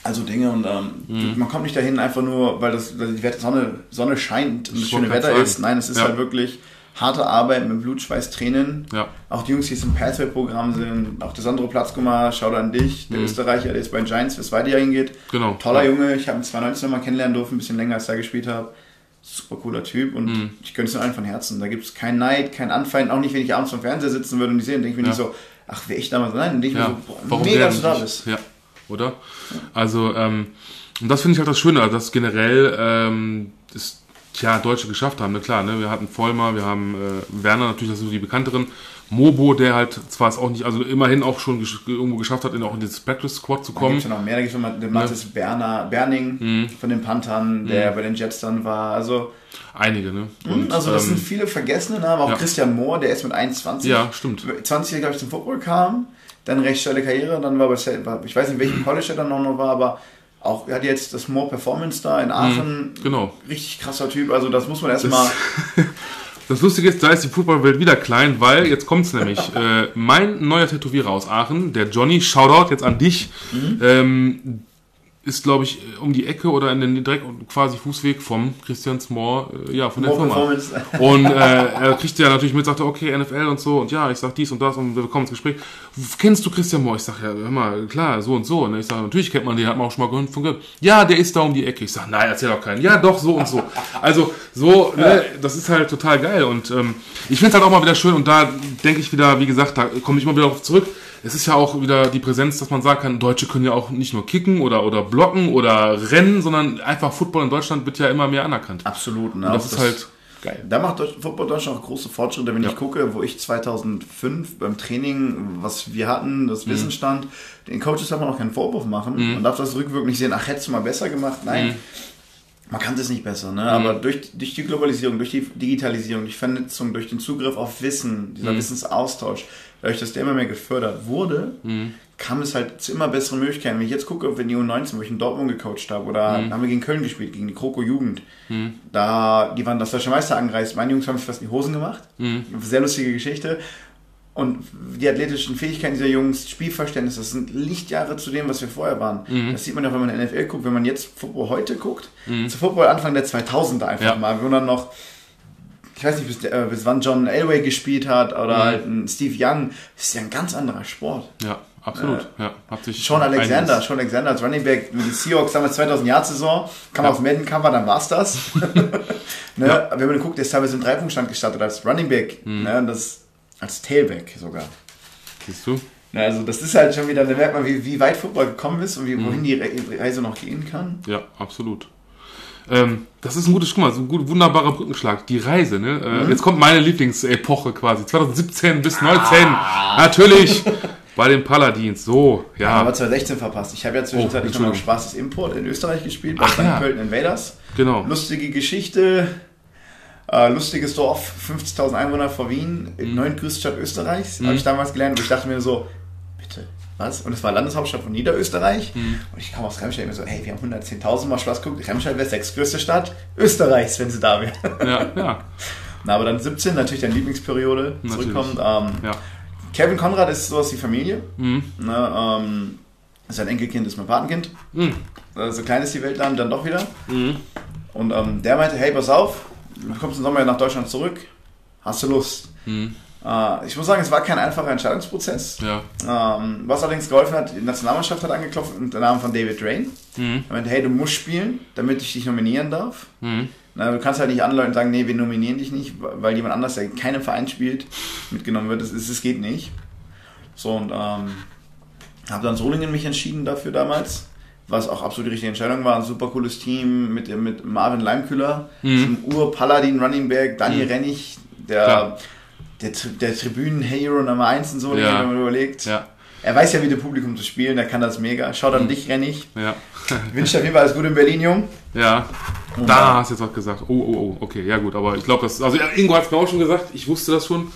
also Dinge und ähm, Mhm. man kommt nicht dahin einfach nur, weil das weil die Sonne, Sonne scheint und das schöne Wetter sagen. ist. Nein, es ist Ja. halt wirklich harte Arbeit mit Blut, Schweiß, Tränen. Ja. Auch die Jungs, die jetzt im Pathway-Programm sind, auch der Sandro Platzkummer, schau an dich, der Mhm. Österreicher, der jetzt bei den Giants fürs zweite Jahr hingeht. Genau. Toller ja. Junge, ich habe ihn 2019 mal kennenlernen dürfen, ein bisschen länger als er gespielt habe. super cooler Typ und mhm. ich gönne es allen von Herzen. Da gibt es keinen Neid, keinen Anfeind, auch nicht, wenn ich abends vom Fernseher sitzen würde und die sehen, denke ich mir nicht so, ach, wäre ich damals, nein, denke ich mir so, boah, Warum mega, dass du da bist. Ja, oder? Also, ähm, und das finde ich halt das Schöne, also dass generell ähm, das, tja, Deutsche geschafft haben. Ne? Klar, ne? wir hatten Vollmer, wir haben äh, Werner, natürlich, das sind so die bekannteren. Mobo, der halt zwar es auch nicht, also immerhin auch schon gesch irgendwo geschafft hat, in auch in das Practice Squad zu kommen. Da gibt ja noch mehr, da gibt es noch den Mathis ja. Berner, Berning mhm. von den Panthern, der mhm. bei den Jets dann war. Also einige, ne? Mhm, Und, also das ähm, sind viele vergessene Namen, auch ja. Christian Mohr, der ist mit 21. Ja, stimmt. 20 glaube ich zum Football kam, dann recht schnelle Karriere, dann war bei, ich weiß nicht, welchem College er dann noch war, aber auch er hat jetzt das More Performance da in Aachen. Mhm, genau. Richtig krasser Typ, also das muss man erstmal Das Lustige ist, da ist die Footballwelt wieder klein, weil jetzt kommt es nämlich. Äh, mein neuer Tätowierer aus Aachen, der Johnny, Shoutout jetzt an dich, mhm. ähm, ist, glaube ich, um die Ecke oder in den direkt quasi Fußweg vom Christian Small, äh, ja, von der More Firma. Und äh, er kriegt ja natürlich mit, sagte, okay, NFL und so, und ja, ich sag dies und das und wir kommen ins Gespräch. Kennst du Christian Moore? Ich sag, ja, hör mal, klar, so und so. Und ich sag, natürlich kennt man den, hat man auch schon mal von gehört. Ja, der ist da um die Ecke. Ich sag, nein, erzähl doch keinen. Ja, doch, so und so. Also, so, ne, das ist halt total geil. Und ähm, ich finde halt auch mal wieder schön, und da denke ich wieder, wie gesagt, da komme ich mal wieder auf zurück es ist ja auch wieder die Präsenz, dass man sagen kann, Deutsche können ja auch nicht nur kicken oder, oder blocken oder rennen, sondern einfach Football in Deutschland wird ja immer mehr anerkannt. Absolut. Ne? Und das, das ist halt geil. Da macht Football Deutschland auch große Fortschritte, wenn ja. ich gucke, wo ich 2005 beim Training, was wir hatten, das mhm. Wissen stand, den Coaches darf man auch keinen Vorwurf machen. Mhm. Man darf das rückwirkend nicht sehen, ach, hättest du mal besser gemacht. Nein. Mhm. Man kann das nicht besser, ne? Mhm. aber durch, durch die Globalisierung, durch die Digitalisierung, durch Vernetzung, durch den Zugriff auf Wissen, dieser mhm. Wissensaustausch, dadurch, dass der immer mehr gefördert wurde, mhm. kam es halt zu immer besseren Möglichkeiten. Wenn ich jetzt gucke, wenn die U19, wo ich in Dortmund gecoacht habe, oder mhm. haben wir gegen Köln gespielt, gegen die Kroko Jugend, mhm. da, die waren das deutsche Meister angereist, meine Jungs haben sich fast in die Hosen gemacht. Mhm. Sehr lustige Geschichte. Und die athletischen Fähigkeiten dieser Jungs, Spielverständnis, das sind Lichtjahre zu dem, was wir vorher waren. Mhm. Das sieht man ja, wenn man in NFL guckt. Wenn man jetzt Football heute guckt, mhm. zu Football Anfang der 2000er einfach ja. mal, wo dann noch ich weiß nicht, bis, äh, bis wann John Elway gespielt hat oder mhm. halt ein Steve Young, das ist ja ein ganz anderer Sport. Ja, absolut. Äh, ja, hat sich Sean Alexander, Sean Alexander als Running Back mit den Seahawks damals 2000 Jahr Saison, kam ja. aufs Madden-Cover, dann war's das. ne? ja. Wenn man guckt, der ist teilweise im Dreipunktstand gestartet als Running Back, mhm. ne? das als Tailback sogar. Siehst du? Also das ist halt schon wieder, da merkt man, wie, wie weit Football gekommen ist und wie, wohin mhm. die Reise noch gehen kann. Ja, absolut. Ähm, das ist ein gutes, guck mal, so ein gut, wunderbarer Brückenschlag. Die Reise, ne? Äh, mhm. Jetzt kommt meine Lieblingsepoche quasi. 2017 bis 2019. Ah. Natürlich. Bei den Paladins, so, ja. ja aber 2016 verpasst. Ich habe ja zwischenzeitlich oh, noch Spaß des Import in Österreich gespielt, bei St. Ja. Pölten Invaders. Genau. Lustige Geschichte. Äh, lustiges Dorf, 50.000 Einwohner vor Wien, mhm. neuntgrößte Stadt Österreichs. Mhm. Habe ich damals gelernt und ich dachte mir so, bitte, was? Und es war Landeshauptstadt von Niederösterreich. Mhm. Und ich kam aus Remscheid und so, hey, wir haben 110.000 mal Spaß geguckt. Remscheid wäre sechstgrößte Stadt Österreichs, wenn sie da wäre. Ja, ja. Na, aber dann 17, natürlich deine Lieblingsperiode, zurückkommt. Ähm, ja. Kevin Konrad ist sowas wie Familie. Mhm. Ne, ähm, sein Enkelkind ist mein Patenkind. Mhm. Also, so klein ist die Welt dann, dann doch wieder. Mhm. Und ähm, der meinte, hey, pass auf, du kommst im Sommer nach Deutschland zurück, hast du Lust? Mhm. Äh, ich muss sagen, es war kein einfacher Entscheidungsprozess. Ja. Ähm, was allerdings geholfen hat, die Nationalmannschaft hat angeklopft unter Namen von David Drain. Mhm. Er meinte, hey, du musst spielen, damit ich dich nominieren darf. Mhm. Na, du kannst halt nicht anleiten und sagen, nee, wir nominieren dich nicht, weil jemand anders, der in keinem Verein spielt, mitgenommen wird. Das, ist, das geht nicht. So, und ähm, habe dann Solingen mich entschieden dafür damals was auch absolut die richtige Entscheidung war. Ein super cooles Team mit, mit Marvin Leimkühler, mhm. Ur-Paladin Running Back, Daniel mhm. Rennig, der Klar der, der Tribünen-Hero Nummer 1 und so, ja. wenn man überlegt. Ja. Er weiß ja, wie der Publikum zu spielen, der kann das mega. Schaut an mhm. dich, Rennig. Ja. Wünsche dir auf jeden Fall alles Gute in Berlin, Jung. Ja. Da hast du jetzt was gesagt. Oh, oh, oh, okay, ja gut, aber ich glaube, das. Also Ingo hat es mir auch schon gesagt, ich wusste das schon.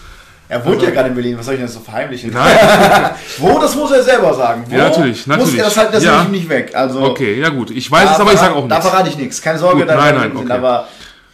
Er wohnt also, ja gerade in Berlin, was soll ich denn so verheimlichen? Nein. Wo, das muss er selber sagen. Wo ja, natürlich, natürlich. Muss er das halt, das ja. nicht weg. Also, okay, ja gut. Ich weiß es, aber ich sage auch nichts. Da verrate ich nichts. Keine Sorge, gut, nein, nein, okay. aber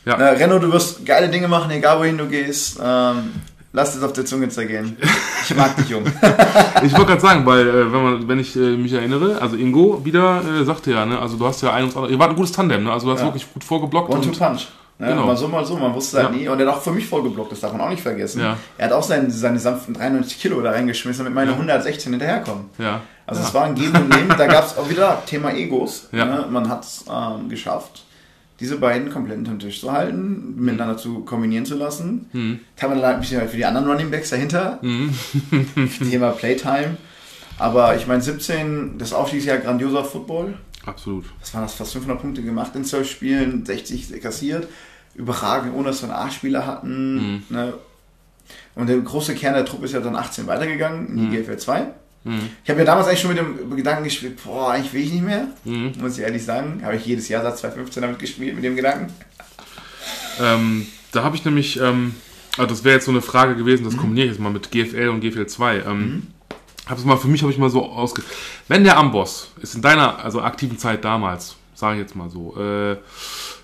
ja. na, Renno, du wirst geile Dinge machen, egal wohin du gehst. Ähm, Lass es auf der Zunge zergehen. Ich mag dich, Jung. ich wollte gerade sagen, weil, äh, wenn, man, wenn ich äh, mich erinnere, also Ingo wieder äh, sagte ja, ne, also du hast ja ein und andere, ihr wart ein gutes Tandem, ne? also du hast ja. wirklich gut vorgeblockt. One und, to punch. Ne? Genau. Mal so, mal so, man wusste halt ja. nie. Und er hat auch für mich vorgeblockt, das darf man auch nicht vergessen. Ja. Er hat auch seine, seine sanften 93 Kilo da reingeschmissen, damit meine ja. 116 hinterherkommen. Ja. Also es war ein Geben und Nehmen. Da gab es auch wieder Thema Egos. Ne? Man hat es ähm, geschafft diese beiden komplett unter den Tisch zu halten, miteinander zu kombinieren zu lassen. Mhm. Teilweise halt ein bisschen halt für die anderen Running Backs dahinter. Thema Playtime. Aber ich meine, 17, das Aufstiegsjahr grandioser Football. Absolut. Was waren das? Fast 500 Punkte gemacht in 12 Spielen, 60 kassiert. Überragend, ohne dass wir einen A-Spieler hatten. Ne? Und der große Kern der Truppe ist ja dann 18 weitergegangen in die GFL 2. Ich habe ja damals eigentlich schon mit dem Gedanken gespielt, boah, eigentlich will ich nicht mehr. Muss ich ehrlich sagen. Habe ich jedes Jahr seit 2015 damit gespielt, mit dem Gedanken. Ähm, da habe ich nämlich, ähm, also das wäre jetzt so eine Frage gewesen, das kombiniere ich jetzt mal mit GFL und GFL 2. Ähm, habe es mal für mich habe ich mal so ausge. Wenn der Amboss ist in deiner also aktiven Zeit damals, sage ich jetzt mal so, äh,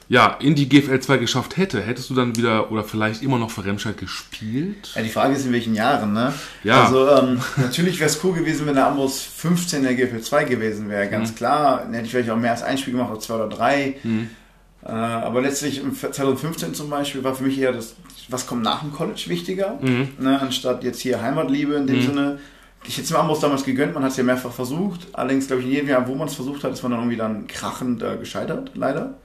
ja, in die GFL 2 geschafft hätte, hättest du dann wieder oder vielleicht immer noch für Remscheid gespielt? Ja, die Frage ist, in welchen Jahren, ne? Ja. Also, ähm, natürlich wäre es cool gewesen, wenn der Ambos 15 in der GFL 2 gewesen wäre, ganz klar. Dann hätte ich vielleicht auch mehr als ein Spiel gemacht, oder zwei oder drei. Äh, aber letztlich im 2015 zum Beispiel war für mich eher das, was kommt nach dem College wichtiger, ne? anstatt jetzt hier Heimatliebe in dem Sinne. Ich hätte es mir Ambos damals gegönnt, man hat es ja mehrfach versucht. Allerdings, glaube ich, in jedem Jahr, wo man es versucht hat, ist man dann irgendwie dann krachend äh, gescheitert, leider.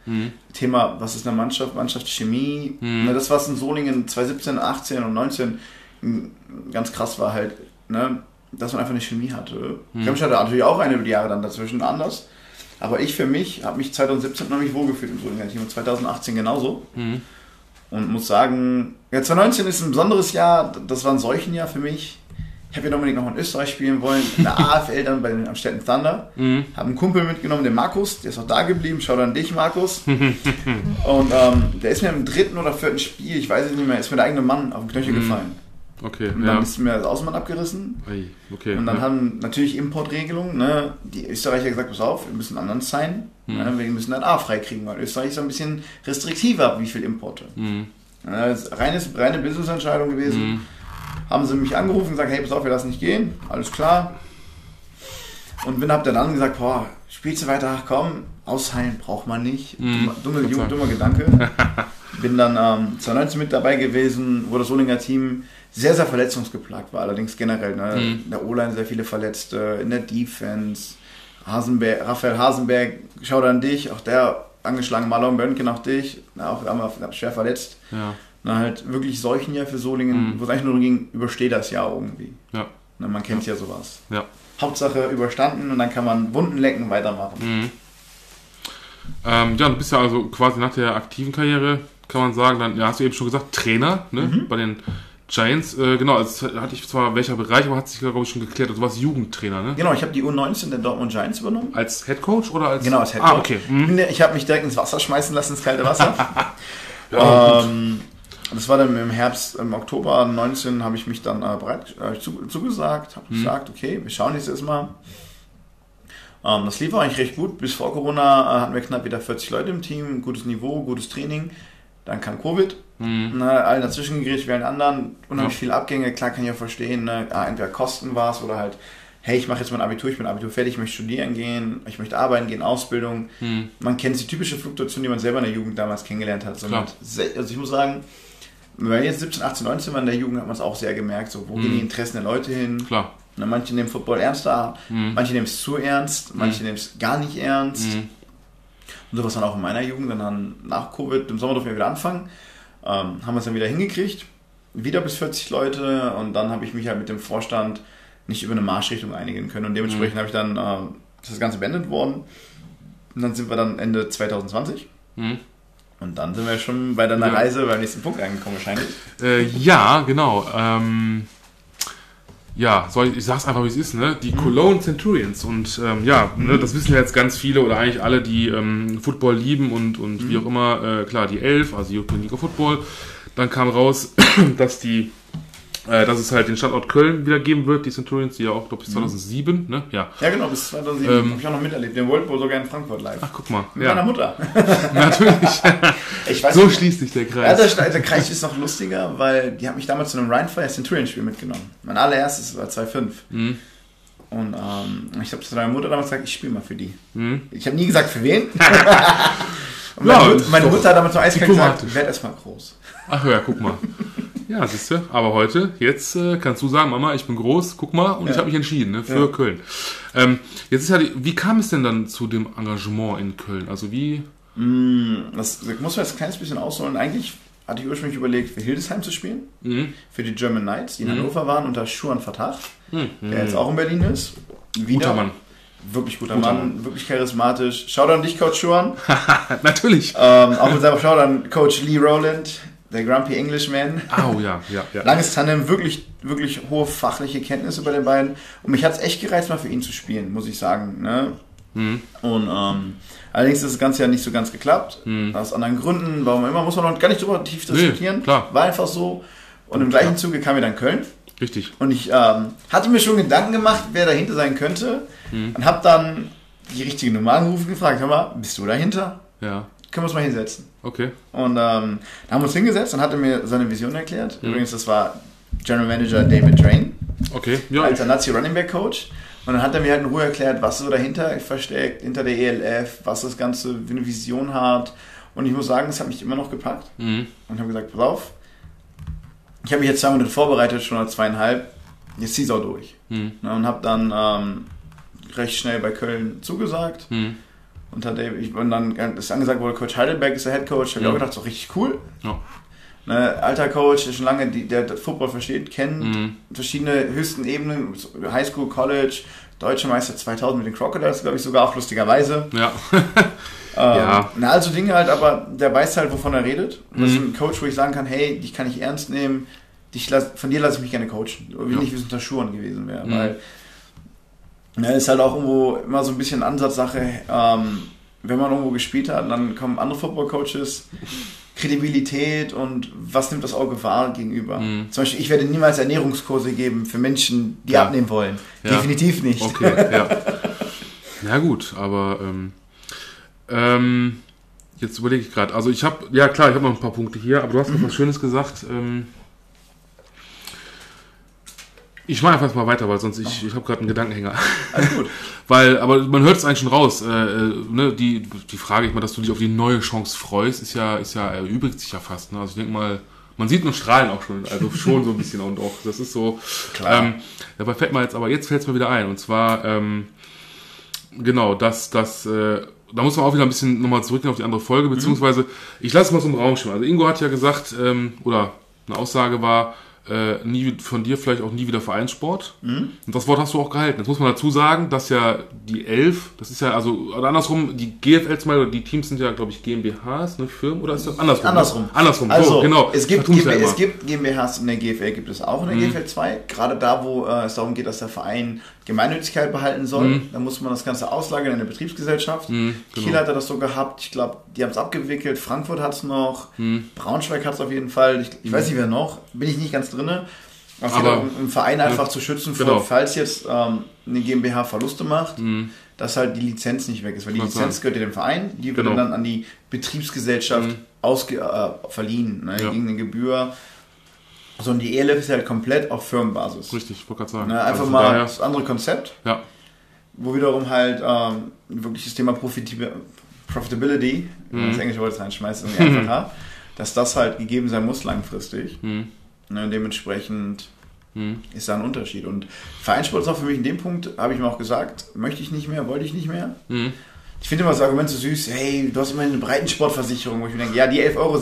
Thema, was ist eine Mannschaft, Mannschaftschemie. Ne, das, was in Solingen 2017, 18 und 19 m, ganz krass war halt, ne, dass man einfach eine Chemie hatte. Remscheid hatte natürlich auch eine über die Jahre dann dazwischen anders. Aber ich für mich habe mich 2017 noch nicht wohlgefühlt im Solinger Team und 2018 genauso. Und muss sagen, ja, 2019 ist ein besonderes Jahr, das war ein Seuchenjahr für mich. Ich habe ja unbedingt noch in Österreich spielen wollen, in der AFL dann bei den Amstetten Thunder. Habe einen Kumpel mitgenommen, den Markus, der ist auch da geblieben. Schau an dich, Markus. Und ähm, der ist mir im dritten oder vierten Spiel, ich weiß es nicht mehr, ist mir der eigene Mann auf den Knöchel gefallen. Okay, Und ja. dann ist mir das Außenband abgerissen. Okay. Und dann ja. haben natürlich Importregelungen, ne, die Österreicher gesagt, pass auf, wir müssen anderen sein, ne, wir müssen ein A freikriegen, weil Österreich ist ein bisschen restriktiver, wie viel Importe. Ja, das ist reines, reine Business-Entscheidung gewesen. Haben sie mich angerufen und gesagt, hey, pass auf, wir lassen nicht gehen, alles klar. Und bin hab dann gesagt, boah, spielst du weiter, Ach, komm, ausheilen braucht man nicht. Dummer, dumme, sei dummer, Dank. dummer Gedanke. bin dann ähm, 2019 mit dabei gewesen, wo das Solinger Team sehr, sehr verletzungsgeplagt war, allerdings generell. Ne? In der O-Line sehr viele Verletzte, in der Defense. Hasenberg, Raphael Hasenberg, schau an dich, auch der angeschlagen, Marlon Bönken, auch dich, auch einmal schwer verletzt. ja, Na, halt wirklich solchen Jahr für Solingen, wo es eigentlich nur ging, übersteh das Jahr irgendwie. ja, Na, man kennt ja sowas. ja. Hauptsache überstanden und dann kann man Wunden lecken, weitermachen. Mhm. Ähm, ja, du bist ja also quasi nach der aktiven Karriere, kann man sagen, dann, ja, hast du eben schon gesagt, Trainer ne, Mhm. bei den Giants. Äh, genau, das hatte ich zwar welcher Bereich, aber hat sich, glaube ich, schon geklärt. Also du warst Jugendtrainer, ne? Genau, ich habe die U19 der Dortmund Giants übernommen. Als Head Coach oder als. Genau, als Headcoach. Ah, okay. Mhm. Ich habe mich direkt ins Wasser schmeißen lassen, ins kalte Wasser. ähm, das war dann im Herbst, im Oktober 19 habe ich mich dann äh, bereit äh, zu, zugesagt, habe gesagt, okay, wir schauen jetzt erstmal. Ähm, das lief auch eigentlich recht gut. Bis vor Corona äh, hatten wir knapp wieder 40 Leute im Team, gutes Niveau, gutes Training. Dann kam Covid. Ne, allen dazwischen gegrätscht wie allen anderen, unheimlich Ja. viele Abgänge, klar kann ich ja verstehen, ne? ah, entweder Kosten war es oder halt, hey, ich mache jetzt mein Abitur, ich bin Abitur fertig, ich möchte studieren gehen, ich möchte arbeiten gehen, Ausbildung. Man kennt die typische Fluktuation, die man selber in der Jugend damals kennengelernt hat. Also ich muss sagen, wenn wir jetzt 17, 18, 19 waren in der Jugend, hat man es auch sehr gemerkt, so wo gehen die Interessen der Leute hin. Klar. Ne, manche nehmen Football ernster, manche nehmen es zu ernst, manche nehmen es gar nicht ernst. Und sowas dann auch in meiner Jugend. Dann haben nach Covid, im Sommer durften wir wieder anfangen, ähm, haben wir es dann wieder hingekriegt. Wieder bis 40 Leute und dann habe ich mich halt mit dem Vorstand nicht über eine Marschrichtung einigen können. Und dementsprechend habe ich dann ist das Ganze beendet worden. Und dann sind wir dann Ende 2020. Mhm. Und dann sind wir schon bei deiner Ja. Reise beim nächsten Punkt angekommen wahrscheinlich. Äh, ja, genau. Ähm, ja, soll ich, ich sag's einfach, wie es ist, ne? Die Cologne Centurions. Und ähm, ja, ne, das wissen ja jetzt ganz viele oder eigentlich alle, die ähm, Football lieben und, und wie auch immer, äh, klar, die Elf, also European League of Football. Dann kam raus, dass die äh, dass es halt den Standort Köln wieder geben wird, die Centurions, die ja auch, glaube ich, 2007, ne? Ja. Ja, genau, bis 2007 Ähm, habe ich auch noch miterlebt. Den World Bowl sogar in Frankfurt live. Ach, guck mal. Mit meiner Ja, Mutter. natürlich. So nicht, schließt sich der Ja, Kreis. der, der Kreis ist noch lustiger, weil die hat mich damals zu einem Rheinfire Centurion Spiel mitgenommen. Mein allererstes war 2.5. Mhm. Und ähm, ich habe zu meiner Mutter damals gesagt, ich spiele mal für die. Mhm. Ich habe nie gesagt, für wen. Und Ja, meine, ist Mut, meine Mutter hat damals zum Eiskalt gesagt, werd erstmal groß. Ach ja, guck mal. Ja, siehst du. Aber heute, jetzt äh, kannst du sagen, Mama, ich bin groß, guck mal, und ich Ja. habe mich entschieden ne, für Ja. Köln. Ähm, jetzt ist ja die, wie kam es denn dann zu dem Engagement in Köln? Also wie, Mm, Das, das muss man jetzt ein kleines bisschen ausholen. Eigentlich hatte ich ursprünglich überlegt, für Hildesheim zu spielen. Mhm. Für die German Knights, die in Mhm. Hannover waren, unter Schuhan Fatah, Mhm. der jetzt auch in Berlin ist. Wieder. Guter Mann. Wirklich guter, Guter Mann, wirklich charismatisch. Schau an dich, Coach Schuhan. Natürlich. ähm, auch mit seinem Schau an Coach Lee Rowland, der Grumpy Englishman. Au, ja, ja, ja. Langes Tandem, wirklich, wirklich hohe fachliche Kenntnisse bei den beiden. Und mich hat es echt gereizt, mal für ihn zu spielen, muss ich sagen. Ne? Mhm. Und ähm, allerdings ist das Ganze ja nicht so ganz geklappt. Mhm. Aus anderen Gründen, warum immer, muss man noch gar nicht drüber tief Nee, diskutieren. klar. War einfach so. Und im gleichen Zuge kam mir dann Köln. Richtig. Und ich ähm, hatte mir schon Gedanken gemacht, wer dahinter sein könnte. Mhm. Und habe dann die richtige Nummer angerufen und gefragt, hör mal, bist du dahinter? Ja, Können wir uns mal hinsetzen? Okay. Und ähm, da haben wir uns hingesetzt und hat er mir seine Vision erklärt. Mhm. Übrigens, das war General Manager David Drain, Okay, ja. alter Nazi Running Back Coach. Und dann hat er mir halt in Ruhe erklärt, was so dahinter versteckt, hinter der ELF, was das Ganze für eine Vision hat. Und ich muss sagen, es hat mich immer noch gepackt. Mhm. Und habe gesagt, pass auf, ich habe mich jetzt zwei Monate vorbereitet, schon oder zweieinhalb. Jetzt zieh's auch durch. Mhm. Ne, Und habe dann ähm, recht schnell bei Köln zugesagt. Mhm. Und, hat er, ich, und dann ist angesagt wurde, Coach Heidelberg ist der Head Coach. Habe ich Mhm. auch gedacht, so richtig cool. Ja. Ne, alter Coach, der schon lange die, der Football versteht, kennt Mhm. verschiedene höchsten Ebenen, Highschool, College, Deutsche Meister 2000 mit den Crocodiles, glaube ich, sogar auch lustigerweise. Ja. Ähm, Ja. Na, also Dinge halt, aber der weiß halt, wovon er redet. Und das ist Mhm. ein Coach, wo ich sagen kann, hey, dich kann ich ernst nehmen, dich lass, von dir lasse ich mich gerne coachen. Wie Ja. nicht, wie es unter Schuhen gewesen wäre. Mhm. Weil na, ist halt auch irgendwo immer so ein bisschen Ansatzsache, ähm, wenn man irgendwo gespielt hat, dann kommen andere Football-Coaches, Kredibilität und was nimmt das Auge wahr gegenüber. Mhm. Zum Beispiel, ich werde niemals Ernährungskurse geben für Menschen, die Ja. abnehmen wollen. Ja. Definitiv nicht. Okay, ja. Ja gut, aber ähm, ähm, jetzt überlege ich gerade. Also ich habe, ja klar, ich habe noch ein paar Punkte hier, aber du hast noch was Schönes gesagt. Ähm, ich mache einfach mal weiter, weil sonst ich, ich habe gerade einen Gedankenhänger. Alles gut. Weil, aber man hört es eigentlich schon raus. Äh, äh, ne, die, die Frage, ich mal, dass du dich auf die neue Chance freust, ist ja, ist ja erübrigt sich ja fast. Ne? Also ich denke mal, man sieht nur Strahlen auch schon, also schon so ein bisschen und auch. Das ist so. Klar. Ähm, dabei fällt mir jetzt, aber jetzt fällt es mir wieder ein. Und zwar, ähm, genau, dass das, äh, da muss man auch wieder ein bisschen nochmal zurückgehen auf die andere Folge, beziehungsweise, ich lasse es mal so im Raum stehen. Also Ingo hat ja gesagt, ähm, oder eine Aussage war, äh, nie von dir vielleicht auch nie wieder Vereinssport. Und das Wort hast du auch gehalten. Jetzt muss man dazu sagen, dass ja die Elf, das ist ja also oder andersrum, die GFLs mal, oder die Teams sind ja, glaube ich, GmbHs, ne, Firmen, oder ist das andersrum? Andersrum. Ne? Andersrum, Also, so, genau. es gibt, Vertun's ja es gibt GmbHs in der GFL, gibt es auch in der GFL 2. Gerade da, wo äh, es darum geht, dass der Verein Gemeinnützigkeit behalten soll, Mhm. da muss man das Ganze auslagern in eine Betriebsgesellschaft. Mhm, genau. Kiel hat er das so gehabt, ich glaube, die haben es abgewickelt, Frankfurt hat es noch, Mhm. Braunschweig hat es auf jeden Fall, ich, ich weiß nicht wer noch, bin ich nicht ganz drinne. Geht Aber- im Verein einfach zu schützen, vor, Genau. falls jetzt ähm, eine GmbH Verluste macht, Mhm. dass halt die Lizenz nicht weg ist. Weil die Lizenz gehört ja dem Verein, die wird Genau. dann an die Betriebsgesellschaft Mhm. ausge, äh, verliehen, ne, Ja. gegen eine Gebühr. So, und die ELF ist halt komplett auf Firmenbasis. Richtig, ich wollte gerade sagen. Ne, einfach Also mal das andere Konzept, Ja, wo wiederum halt ähm, wirklich das Thema Profitib Profitability, wenn Mhm. das englische Wort reinschmeißt, ist einfacher, dass das halt gegeben sein muss langfristig. mhm. Ne, dementsprechend Mhm. ist da ein Unterschied. Und Vereinssport ist auch für mich in dem Punkt, habe ich mir auch gesagt, möchte ich nicht mehr, wollte ich nicht mehr. Ich finde immer das Argument so süß, hey, du hast immer eine Breitensportversicherung, wo ich mir denke, ja, die 11,70 Euro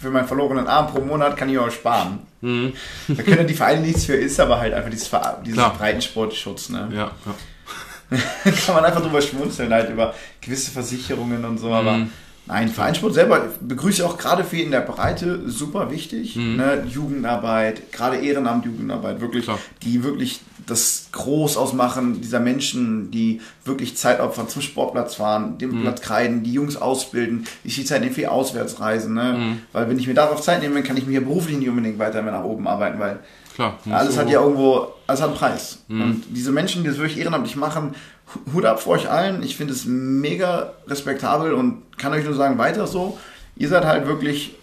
für meinen verlorenen Arm pro Monat kann ich auch sparen. Mhm. Da können die Vereine nichts für, ist aber halt einfach dieses, dieses. Breitensportschutz. Ne? Ja, ja. kann man einfach drüber schmunzeln, halt über gewisse Versicherungen und so, aber Mhm. Nein, Vereinssport selber begrüße ich auch gerade für in der Breite super wichtig. Mhm. Ne? Jugendarbeit, gerade Ehrenamt, Jugendarbeit, wirklich, Klar. die wirklich das Groß ausmachen, dieser Menschen, die wirklich Zeit opfern, zum Sportplatz fahren, den Mhm. Platz kreiden, die Jungs ausbilden, ich die Zeit nehmen für Auswärtsreisen. Ne? Mhm. Weil wenn ich mir darauf Zeit nehme, kann ich mir hier beruflich nicht unbedingt weiter mehr nach oben arbeiten, weil Klar. alles hat ja irgendwo, alles hat einen Preis. Mhm. Und diese Menschen, die das wirklich ehrenamtlich machen, Hut ab vor euch allen. Ich finde es mega respektabel und kann euch nur sagen, weiter so. Ihr seid halt wirklich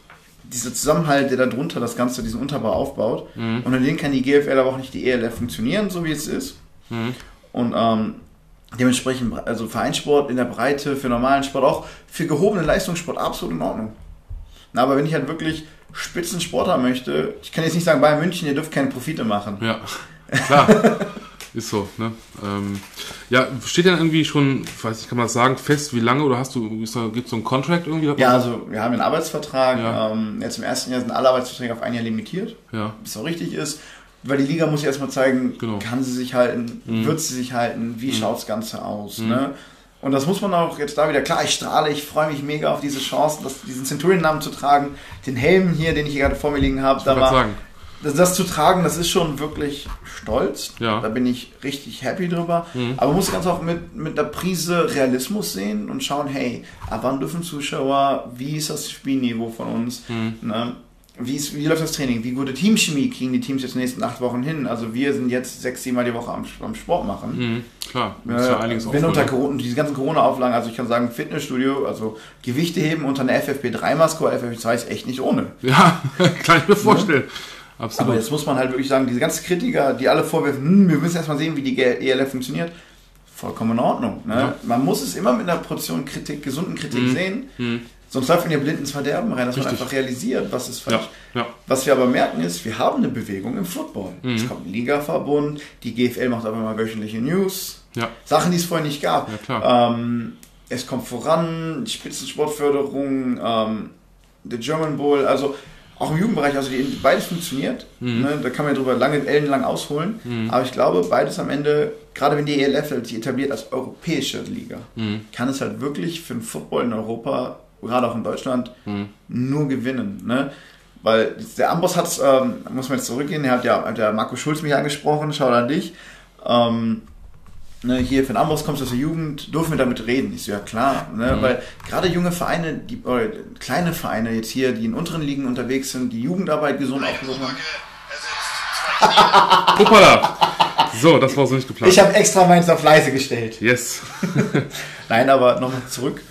dieser Zusammenhalt, der da drunter das Ganze, diesen Unterbau aufbaut. Mhm. Und in denen kann die GFL aber auch nicht die ELF funktionieren, so wie es ist. Mhm. Und ähm, dementsprechend, also Vereinssport in der Breite, für normalen Sport, auch für gehobenen Leistungssport absolut in Ordnung. Na, aber wenn ich halt wirklich Spitzensport haben möchte, ich kann jetzt nicht sagen, Bayern München, ihr dürft keine Profite machen. Ja, klar. Ist so, ne? Ähm, ja, steht denn irgendwie schon, weiß ich, kann man das sagen, fest, wie lange oder hast du, gibt es so einen Contract irgendwie? Ja, also wir haben einen Arbeitsvertrag. Ja. Ähm, jetzt im ersten Jahr sind alle Arbeitsverträge auf ein Jahr limitiert. Ja. Was auch richtig ist. Weil die Liga muss ja erstmal zeigen, genau. kann sie sich halten, mhm. wird sie sich halten, wie mhm. schaut das Ganze aus. Mhm. Ne? Und das muss man auch jetzt da wieder, klar, ich strahle, ich freue mich mega auf diese Chance, das, diesen Centurion-Namen zu tragen. Den Helm hier, den ich hier gerade vor mir liegen habe, da war, sagen. Das, das, zu tragen, das ist schon wirklich stolz. Ja. Da bin ich richtig happy drüber. Mhm. Aber man muss ganz auch mit, mit der Prise Realismus sehen und schauen, hey, ab wann dürfen Zuschauer, wie ist das Spielniveau von uns? Mhm. Ne? wie, ist, wie läuft das Training? Wie gute Teamchemie kriegen die Teams jetzt in den nächsten acht Wochen hin? Also wir sind jetzt sechs, sieben Mal die Woche am, am Sport machen. Mhm, klar, das ist ja einiges Wenn unter Corona, diese ganzen Corona-Auflagen, also ich kann sagen, Fitnessstudio, also Gewichte heben unter einer FFP3-Maske oder FFP2 ist echt nicht ohne. Ja, kann ich mir vorstellen. Ja? Absolut. Aber jetzt muss man halt wirklich sagen, diese ganzen Kritiker, die alle vorwerfen, hm, wir müssen erstmal sehen, wie die ELF funktioniert, vollkommen in Ordnung. Ne? Ja. Man muss es immer mit einer Portion Kritik, gesunden Kritik mhm. sehen. Mhm. Sonst läuft man ja blind ins Verderben rein, dass Richtig. man einfach realisiert, was ist falsch. Ja, ja. Was wir aber merken ist, wir haben eine Bewegung im Football. Mhm. Es kommt ein Ligaverbund, die GFL macht aber mal wöchentliche News. Ja. Sachen, die es vorher nicht gab. Ähm, es kommt voran, Spitzensportförderung, ähm, der German Bowl, also auch im Jugendbereich, also die, beides funktioniert. Mhm. Ne, da kann man ja drüber lange, ellenlang ausholen. Mhm. Aber ich glaube, beides am Ende, gerade wenn die ELF sich etabliert als europäische Liga, mhm. kann es halt wirklich für den Football in Europa gerade auch in Deutschland, mhm. nur gewinnen. Ne? Weil der Amboss hat, ähm, muss man jetzt zurückgehen, der hat ja der Marco Schulz mich angesprochen, schau an dich. Ähm, ne, hier für den Amboss kommst du aus der Jugend, dürfen wir damit reden? Ich so, ja klar, ne? Mhm. weil gerade junge Vereine, die, oder kleine Vereine jetzt hier, die in unteren Ligen unterwegs sind, die Jugendarbeit gesund aufgehoben haben. Hoppala! So, das war so nicht geplant. Ich habe extra meins auf leise gestellt. Yes. Nein, aber nochmal zurück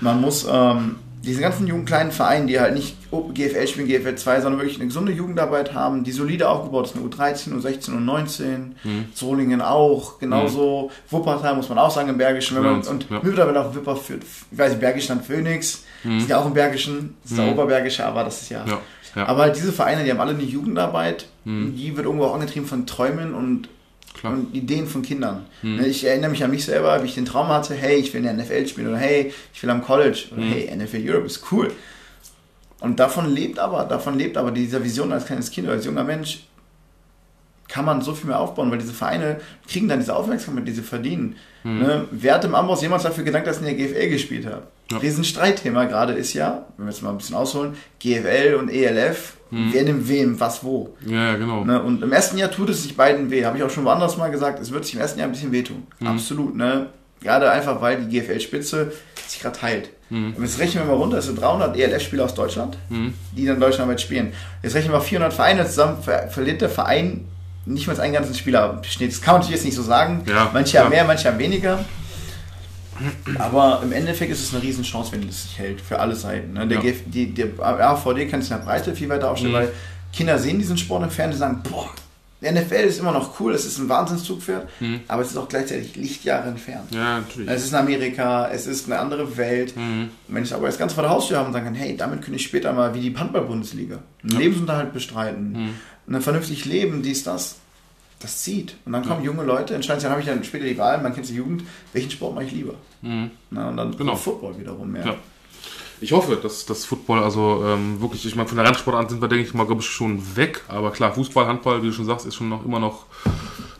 man muss ähm, diese ganzen jungen kleinen Vereine, die halt nicht GFL spielen, GFL 2, sondern wirklich eine gesunde Jugendarbeit haben, die solide aufgebaut ist, eine U13, U16 und 19, mhm. Solingen auch, genauso, mhm. Wuppertal muss man auch sagen im Bergischen, wenn man, und ja. mittlerweile auch Wipper führt, ich weiß nicht, Bergisch Land Phoenix, mhm. sind ja auch im Bergischen, das ist der mhm. Oberbergische, aber das ist ja, ja. ja. aber halt diese Vereine, die haben alle eine Jugendarbeit, mhm. die wird irgendwo auch angetrieben von Träumen und Klar. und Ideen von Kindern. Hm. Ich erinnere mich an mich selber, wie ich den Traum hatte, hey, ich will in der NFL spielen oder hey, ich will am College oder hm. hey, NFL Europe ist cool. Und davon lebt aber, davon lebt aber dieser Vision als kleines Kind oder als junger Mensch, kann man so viel mehr aufbauen, weil diese Vereine kriegen dann diese Aufmerksamkeit, die sie verdienen. Mhm. Ne? Wer hat im Amboss jemals dafür gedankt, dass er in der GFL gespielt hat? Ja. Riesenstreitthema gerade ist ja, wenn wir jetzt mal ein bisschen ausholen, GFL und ELF hm. Wer nimmt wem, was wo. Ja, ja genau. Ne? Und im ersten Jahr tut es sich beiden weh. Habe ich auch schon woanders mal gesagt. Es wird sich im ersten Jahr ein bisschen wehtun. Hm. Absolut. Ne? Gerade einfach, weil die GFL-Spitze sich gerade heilt. Hm. Und jetzt rechnen wir mal runter, es sind 300 ELF-Spieler aus Deutschland, hm. die dann deutschlandweit spielen. Jetzt rechnen wir 400 Vereine zusammen, ver verliert der Verein nicht mal einen ganzen Spieler. Das kann man natürlich jetzt nicht so sagen. Ja, manche haben mehr, manche haben weniger. Aber im Endeffekt ist es eine Riesenchance, wenn es sich hält, für alle Seiten. Ne? Der, ja. die, der AVD kann es in der Breite viel weiter aufstellen, mhm. weil Kinder sehen diesen Sport im Fernsehen und sagen, boah, der NFL ist immer noch cool, es ist ein Wahnsinnszugpferd, mhm. aber es ist auch gleichzeitig Lichtjahre entfernt. Ja, natürlich. Es ist in Amerika, es ist eine andere Welt. Mhm. Wenn ich aber das ganz vor der Haustür habe und sagen kann, hey, damit könnte ich später mal wie die Handball-Bundesliga einen ja. Lebensunterhalt bestreiten, mhm. vernünftig leben, dies, das, das zieht. Und dann kommen ja. junge Leute, entscheiden sich, dann habe ich dann später die Wahl, man kennt die Jugend, welchen Sport mache ich lieber? Mhm. Na, und dann genau. Football wiederum mehr. Ja. Ich hoffe, dass das Football, also ähm, wirklich, ich meine, von der Randsportart sind wir, denke ich mal, glaube ich, schon weg. Aber klar, Fußball, Handball, wie du schon sagst, ist schon noch immer noch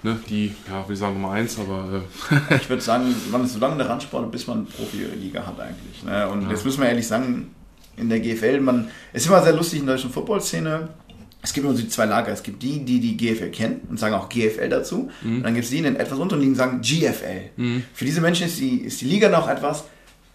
ne, die, ja, wie sagen Nummer eins, aber. Äh ich würde sagen, man ist so lange der Randsport, bis man Profi-Liga hat eigentlich. Ne? Und ja. jetzt müssen wir ehrlich sagen, in der GFL, man, es ist immer sehr lustig in der deutschen Football-Szene es gibt nur die zwei Lager. Es gibt die, die die GFL kennen und sagen auch GFL dazu. Mhm. Und dann gibt es die, die in etwas unterliegen sagen GFL. Mhm. Für diese Menschen ist die, ist die Liga noch etwas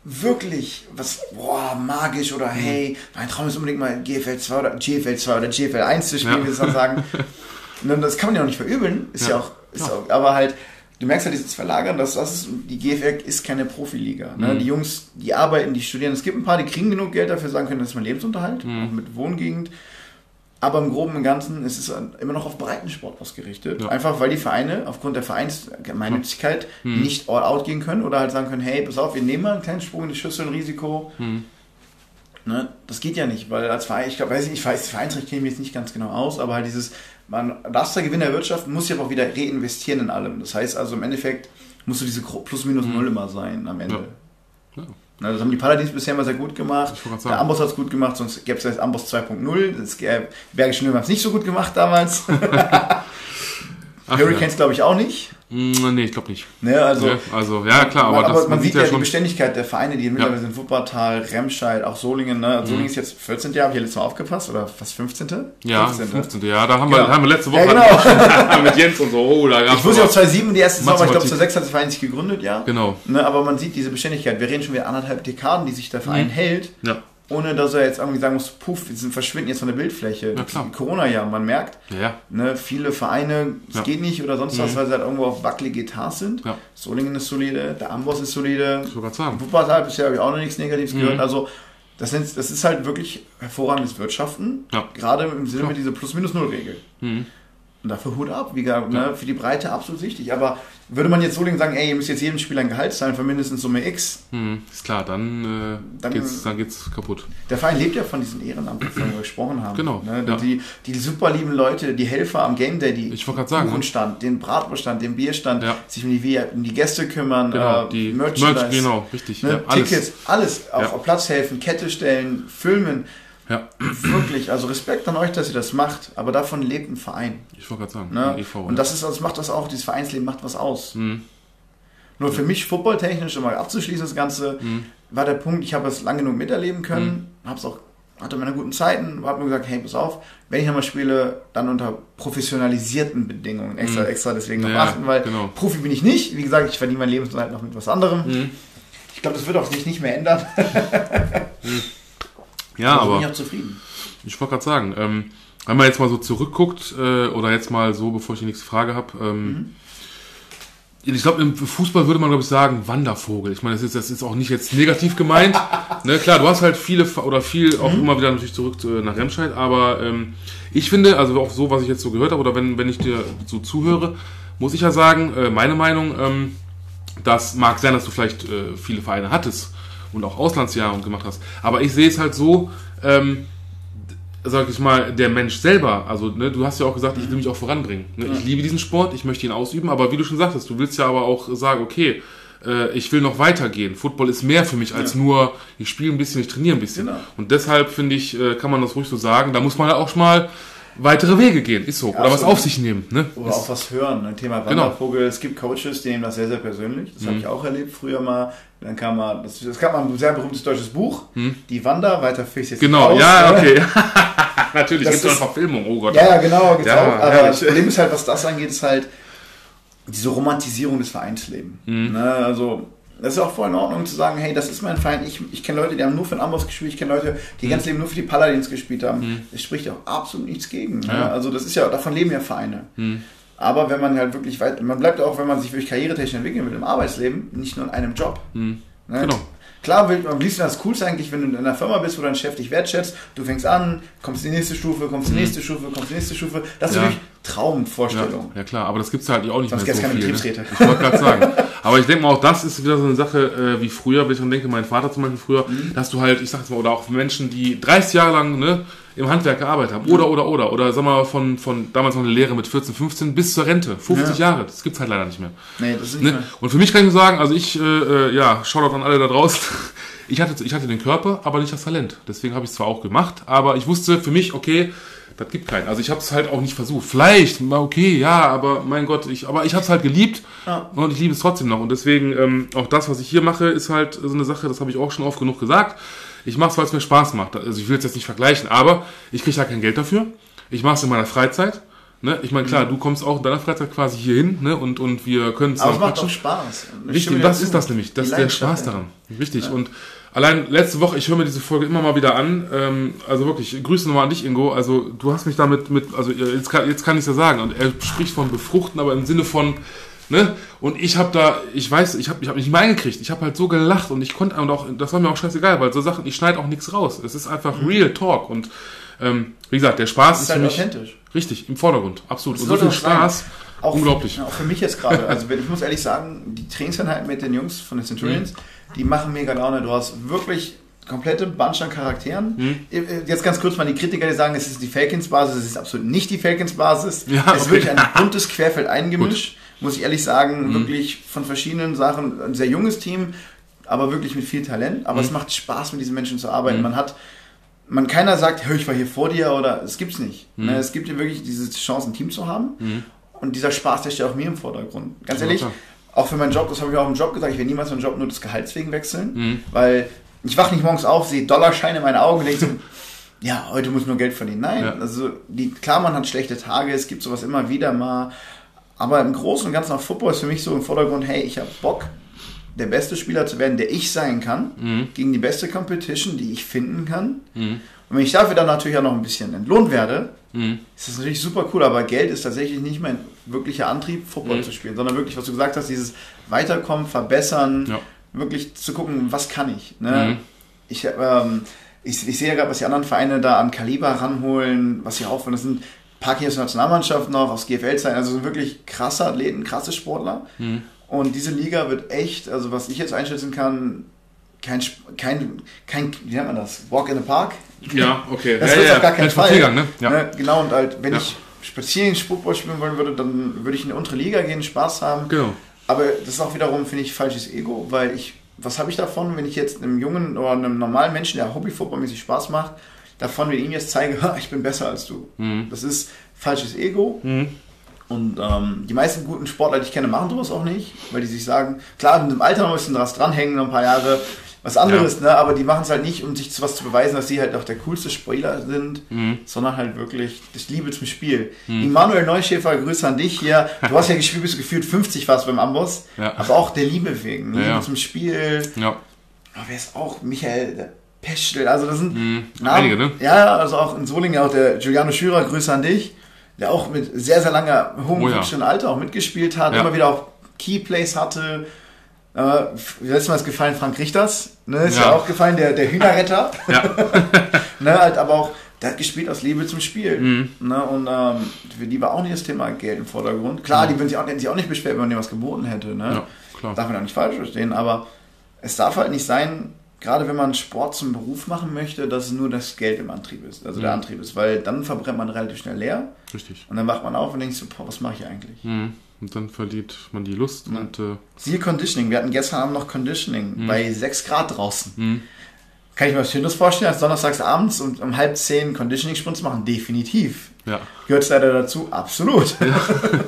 wirklich was boah, magisch oder mhm. hey, mein Traum ist unbedingt mal GFL 2 oder GFL 2 oder GFL 1 zu spielen, ja. wie sie dann sagen. und das kann man ja auch nicht verübeln, ist ja, ja auch, ist ja. auch, aber halt, du merkst halt dieses Verlagern, dass das ist, die GFL ist keine Profiliga. Ne? Mhm. Die Jungs, die arbeiten, die studieren. Es gibt ein paar, die kriegen genug Geld dafür, sagen können, das ist mein Lebensunterhalt, mhm. auch mit Wohngegend. Aber im Groben und Ganzen ist es immer noch auf Breitensport ausgerichtet. Ja. Einfach weil die Vereine aufgrund der Vereinsgemeinnützigkeit hm. nicht all out gehen können oder halt sagen können, hey, pass auf, wir nehmen mal einen kleinen Sprung in die Schüssel, ein Risiko. Hm. Ne? Das geht ja nicht, weil als Verein, ich glaube, weiß nicht, ich weiß, Vereinsrecht kenne ich mich jetzt nicht ganz genau aus, aber halt dieses, man darfst da Gewinn erwirtschaften, muss ja auch wieder reinvestieren in allem. Das heißt also im Endeffekt musst du diese Plus-Minus-Null immer sein am Ende. Ja. Ja. Na, das haben die Paladins bisher immer sehr gut gemacht. Der. Amboss hat es gut gemacht, sonst gäbe es jetzt Amboss 2.0. Das gäbe- Bergischen Löwen haben es nicht so gut gemacht damals. Ach, Hurricanes glaube ich auch nicht. Ja. Mm, Nee, ich glaube nicht. Ne, also, Ja, also, ja, klar, aber, aber das, man, sieht ja, die schon. Beständigkeit der Vereine, die mittlerweile sind. Wuppertal, Remscheid, auch Solingen. Ne? Also Solingen ist jetzt 14. Jahr, habe ich ja letztes Mal aufgepasst. Oder fast 15. Ja, 15. 15. Ja, da haben, Genau. wir, haben wir letzte Woche Ja, genau. mit Jens und so. Oh, da gab's Ich wusste ja auch 2007 die erste Saison, aber ich glaube Mathematik. 2006 hat der Verein sich gegründet, ja. Genau. Ne, aber man sieht diese Beständigkeit. Wir reden schon wieder anderthalb Dekaden, die sich der Verein Mhm. hält, Ja, ohne dass er jetzt irgendwie sagen muss, puff, wir sind verschwinden jetzt von der Bildfläche. Corona-Jahr, man merkt, ja, ne, viele Vereine, es Ja. geht nicht oder sonst was, weil sie halt irgendwo auf wackelige Etats sind. Ja. Solingen ist solide, der Amboss ist solide. Wuppertal bisher habe ich auch noch nichts Negatives Mhm. gehört. Also das, sind, das ist halt wirklich hervorragendes Wirtschaften, gerade im Sinne mit dieser Plus-Minus-Null-Regel. Mhm. Und dafür Hut ab, wie gesagt, ne, für die Breite absolut wichtig. Aber würde man jetzt Solingen sagen, ey, ihr müsst jetzt jedem Spieler ein Gehalt zahlen für mindestens Summe X, Mhm. Ist klar, dann, äh, Dann- geht's, dann geht's kaputt. der Verein lebt ja von diesen Ehrenamten, von denen wir gesprochen haben. Genau, Ne? ja. Die, die super lieben Leute, die Helfer am Game Day, die Ich sagen, ne? Kuchenstand, den Bratwurststand, den Bierstand, Ja. sich um die, um die Gäste kümmern, Genau, äh, die Merchandise, Merch, genau, richtig. ne? ja, alles. Tickets, alles, Ja. auf Platz helfen, Kette stellen, filmen. Ja, Wirklich, also Respekt an euch, dass ihr das macht, aber davon lebt ein Verein. ich wollte gerade sagen, Ne? EV. Und das ist, das macht das auch, dieses Vereinsleben macht was aus. Mhm. Nur für mich, footballtechnisch, um mal abzuschließen, das Ganze, Mhm. war der Punkt, ich habe es lang genug miterleben können, habe es auch, hatte meine guten Zeiten, habe mir gesagt, hey, pass auf, wenn ich nochmal spiele, dann unter professionalisierten Bedingungen, extra, Mhm. extra deswegen noch Ja, achten, weil genau. Profi bin ich nicht, wie gesagt, ich verdiene mein Lebensunterhalt noch mit was anderem. Mhm. Ich glaube, das wird auch sich nicht mehr ändern. Ja, Also bin aber ich auch zufrieden. ich wollte gerade sagen, ähm, wenn man jetzt mal so zurückguckt, äh, oder jetzt mal so, bevor ich die nächste Frage habe, ähm, ich glaube, im Fußball würde man, glaube ich, sagen, Wandervogel. Ich meine, das ist, das ist auch nicht jetzt negativ gemeint. ne, klar, du hast halt viele oder viel auch immer wieder natürlich zurück äh, nach Remscheid, aber ähm, ich finde, also auch so, was ich jetzt so gehört habe, oder wenn, wenn ich dir so zuhöre, muss ich ja sagen, äh, meine Meinung, ähm, das mag sein, dass du vielleicht äh, viele Vereine hattest und auch Auslandsjahre und gemacht hast. Aber ich sehe es halt so, ähm, sag ich mal, der Mensch selber, also ne, du hast ja auch gesagt, ich will mich auch voranbringen. Ne? Ich liebe diesen Sport, ich möchte ihn ausüben, aber wie du schon sagtest, du willst ja aber auch sagen, okay, äh, ich will noch weitergehen. Football ist mehr für mich als nur, ich spiele ein bisschen, ich trainiere ein bisschen. Genau. Und deshalb finde ich, äh, kann man das ruhig so sagen, da muss man ja auch schon mal weitere Wege gehen, ist so. Oder was auf sich nehmen. Ne? Oder Ist- auch was hören. Ein Thema Genau. Wandervogel. Es gibt Coaches, die nehmen das sehr, sehr persönlich. Das habe Mhm. ich auch erlebt früher mal. Dann kam mal, das, das gab mal ein sehr berühmtes deutsches Buch, Mhm. Die Wander, weiter ich jetzt Genau, nicht aus, ja, ne? okay. Natürlich, gibt es eine ist- Verfilmung, oh Gott. Ja, ja, genau, gibt's Ja, auch. Aber herrlich. das Problem ist halt, was das angeht, ist halt diese Romantisierung des Vereinslebens. Mhm. Ne, also, das ist auch voll in Ordnung zu sagen, hey, das ist mein Verein. Ich, ich kenne Leute, die haben nur für den Amboss gespielt. Ich kenne Leute, die Mhm. ganz Leben nur für die Paladins gespielt haben. Es spricht auch absolut nichts gegen. Ne? Ja. Also, das ist ja, davon leben ja Vereine. Mhm. Aber wenn man halt wirklich weit, man bleibt auch, wenn man sich wirklich karrieretechnisch entwickeln will im Arbeitsleben, nicht nur in einem Job. Mhm. Ne? Genau. Klar, will, am liebsten das Coolste eigentlich, wenn du in einer Firma bist, wo dein Chef dich wertschätzt, du fängst an, kommst in die nächste Stufe, kommst in die nächste Stufe, kommst in die nächste Stufe. Das ist Mhm. Ja. wirklich Ja, Traumvorstellung. ja klar, aber das gibt's halt auch nicht Sonst mehr so keine viel. Ne? Betriebsräte. Ich wollte gerade sagen. Aber ich denke mal, auch das ist wieder so eine Sache, äh, wie früher, wenn ich dran denke, mein Vater zum Beispiel früher, Mhm. dass du halt, ich sag jetzt mal, oder auch Menschen, die 30 Jahre lang ne, im Handwerk gearbeitet haben, oder, oder, oder, oder sag mal, von, von damals noch eine Lehre mit 14, 15 bis zur Rente, 50 Jahre, das gibt's halt leider nicht mehr. Nee, das ist nicht Ne? mehr. Und für mich kann ich nur sagen, also ich, äh, äh, ja, Shoutout an alle da draußen. Ich hatte, ich hatte den Körper, aber nicht das Talent. Deswegen habe ich es zwar auch gemacht, aber ich wusste für mich, okay, das gibt keinen. Also ich habe es halt auch nicht versucht. Vielleicht, mal okay, ja, aber mein Gott, ich, aber ich habe es halt geliebt Ja. und ich liebe es trotzdem noch. Und deswegen, ähm, auch das, was ich hier mache, ist halt so eine Sache, das habe ich auch schon oft genug gesagt. Ich mache es, weil es mir Spaß macht. Also ich will es jetzt nicht vergleichen, aber ich kriege ja kein Geld dafür. Ich mache es in meiner Freizeit. Ne? Ich meine, klar, du kommst auch in deiner Freizeit quasi hier hin ne? und, und wir können Aber es macht doch Spaß. Richtig, das dazu. ist das nämlich. Das Die ist der Spaß daran. Richtig. Und allein letzte Woche, ich höre mir diese Folge immer mal wieder an. Ähm, also wirklich, Grüße nochmal an dich, Ingo. Also du hast mich damit mit, also jetzt kann, jetzt kann ich es ja sagen. Und er spricht von befruchten, aber im Sinne von, ne? Und ich habe da, ich weiß, ich habe ich hab nicht mehr eingekriegt. Ich habe halt so gelacht und ich konnte und auch, das war mir auch scheißegal, weil so Sachen, ich schneide auch nichts raus. Es ist einfach Real Talk. Und ähm, wie gesagt, der Spaß Mhm. Das ist, ist halt für mich authentisch. richtig im Vordergrund. Absolut. Das Und so viel sein. Spaß. Auch Unglaublich. Ja, auch für mich jetzt gerade. Also ich muss ehrlich sagen, die Trainingseinheiten mit den Jungs von den Centurions, Mhm. die machen mega Laune. Du hast wirklich komplette Bunch an Charakteren. Mhm. Jetzt ganz kurz mal die Kritiker, die sagen, es ist die Falcons-Basis. Es ist absolut nicht die Falcons-Basis. Ja, es ist okay. wirklich ein buntes Querfeld eingemischt. Muss ich ehrlich sagen, mhm. wirklich von verschiedenen Sachen. Ein sehr junges Team, aber wirklich mit viel Talent. Aber mhm. es macht Spaß, mit diesen Menschen zu arbeiten. Mhm. Man hat, man keiner sagt, hör, ich war hier vor dir oder es gibt's nicht. Mhm. Ne, es gibt hier wirklich diese Chance, ein Team zu haben. Mhm. Und dieser Spaß, der steht auch mir im Vordergrund. Ganz ehrlich, auch für meinen Job, das habe ich auch im Job gesagt, ich werde niemals meinen Job nur des Gehalts wegen wechseln, mhm. weil ich wache nicht morgens auf, sehe Dollarscheine in meinen Augen und denke so, ja, heute muss nur Geld verdienen. Nein, ja. also die, klar, man hat schlechte Tage, es gibt sowas immer wieder mal, aber im Großen und Ganzen auf Football ist für mich so im Vordergrund, hey, ich habe Bock, der beste Spieler zu werden, der ich sein kann, mhm. gegen die beste Competition, die ich finden kann. Mhm. Und wenn ich dafür dann natürlich auch noch ein bisschen entlohnt werde, mhm. ist das natürlich super cool, aber Geld ist tatsächlich nicht mein wirklicher Antrieb, Football mhm. zu spielen, sondern wirklich, was du gesagt hast, dieses Weiterkommen, Verbessern, ja wirklich zu gucken, was kann ich. Ne? Mhm. Ich, ähm, ich, ich, sehe ja gerade, was die anderen Vereine da an Kaliber ranholen, was sie aufwenden. Das sind Aus der Nationalmannschaft noch, aus GFL-Zeiten, also sind wirklich krasse Athleten, krasse Sportler. Mhm. Und diese Liga wird echt, also was ich jetzt einschätzen kann, kein, kein, kein, wie nennt man das? Walk in the Park? Ja, okay. Das ja, wird ja, auf gar keinen Fall. Ne? Ja. Ne? Genau, und halt, wenn ich spazieren Sport spielen wollen würde, dann würde ich in eine untere Liga gehen, Spaß haben. Genau. Aber das ist auch wiederum, finde ich, falsches Ego, weil ich, was habe ich davon, wenn ich jetzt einem jungen oder einem normalen Menschen, der Hobbyfootballmäßig Spaß macht, davon, wenn ich ihm jetzt zeige, ich bin besser als du. Mhm. Das ist falsches Ego. Mhm. Und ähm, die meisten guten Sportler, die ich kenne, machen sowas auch nicht, weil die sich sagen, klar, mit dem Alter noch ein bisschen was dranhängen, noch ein paar Jahre, was anderes, ja. ne? aber die machen es halt nicht, um sich zu was zu beweisen, dass sie halt auch der coolste Spieler sind, mhm. sondern halt wirklich das Liebe zum Spiel. Mhm. Immanuel Neuschäfer, Grüße an dich hier. Du hast ja gespielt, bist du gefühlt 50 fast beim Amboss, ja. aber auch der Liebe wegen, Liebe ja. zum Spiel. Ja. Aber wer ist auch? Michael Peschel, also das sind mhm. Namen, einige, ne? Ja, also auch in Solingen auch der Giuliano Schürer, Grüße an dich, der auch mit sehr, sehr langer, hohem oh, ja. Alter auch mitgespielt hat, immer wieder auch Keyplays hatte, äh, letztes Mal ist gefallen Frank Richters, ne, ist ja, ja auch gefallen, der, der Hühnerretter. Ja. ne, halt, aber auch, der hat gespielt aus Liebe zum Spiel. Mhm. Ne, und ähm, für die war auch nicht das Thema Geld im Vordergrund. Klar, mhm. die würden sich auch, hätten sich auch nicht beschwert, wenn man denen was geboten hätte. Ne? Ja, klar. Darf man auch nicht falsch verstehen, aber es darf halt nicht sein, gerade wenn man Sport zum Beruf machen möchte, dass es nur das Geld im Antrieb ist, also mhm. der Antrieb ist, weil dann verbrennt man relativ schnell leer. Richtig. Und dann wacht man auf und denkt so, boah, was mache ich eigentlich? Mhm. Und dann verliert man die Lust. Ja. Und, äh Siehe Conditioning. Wir hatten gestern Abend noch Conditioning mhm. bei 6 Grad draußen. Mhm. Kann ich mir was Schönes vorstellen, als donnerstags abends und um halb zehn Conditioning-Sprints zu machen? Definitiv. Ja. Gehört es leider dazu? Absolut. Ja.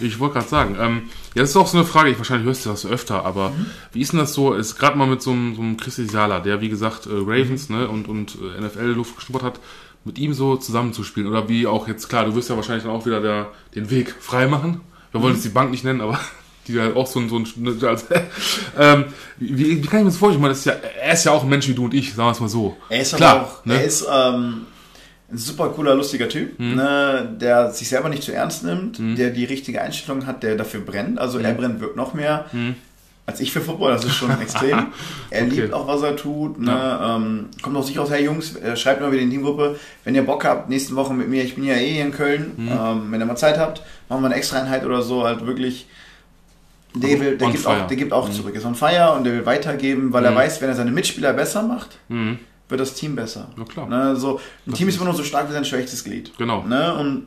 Ich wollte gerade sagen, ähm, ja, das ist auch so eine Frage, ich wahrscheinlich hörst du das öfter, aber mhm. wie ist denn das so, ist gerade mal mit so einem, so einem Christi Sala, der wie gesagt äh, Ravens mhm. ne, und, und äh, NFL-Luft geschnuppert hat, mit ihm so zusammenzuspielen? Oder wie auch jetzt, klar, du wirst ja wahrscheinlich dann auch wieder der, den Weg frei machen wir wollen jetzt die Bank nicht nennen, aber die halt auch so ein, so ein also, ähm, wie, wie kann ich mir das vorstellen? meine, ist ja, er ist ja auch ein Mensch wie du und ich, sagen wir es mal so. Er ist Klar, auch, ne? er ist ähm, ein super cooler, lustiger Typ, mhm. ne, der sich selber nicht zu ernst nimmt, mhm. der die richtige Einstellung hat, der dafür brennt. Also mhm. er brennt wird noch mehr. Mhm als ich für Football, das ist schon extrem. Er okay. liebt auch, was er tut. Ne? Ja. Ähm, kommt aus sich aus, hey Jungs, äh, schreibt mal wieder in die Teamgruppe, wenn ihr Bock habt, nächste Woche mit mir, ich bin ja eh hier in Köln, mhm. ähm, wenn ihr mal Zeit habt, machen wir eine extra Einheit oder so, halt wirklich. Der, will, der, gibt, auch, der gibt auch mhm. zurück, ist on fire und der will weitergeben, weil mhm. er weiß, wenn er seine Mitspieler besser macht, mhm. Wird das Team besser. Ja, klar. Ne? So, ein das Team ist immer nur so stark wie sein schwächstes Glied. Genau. Ne? Und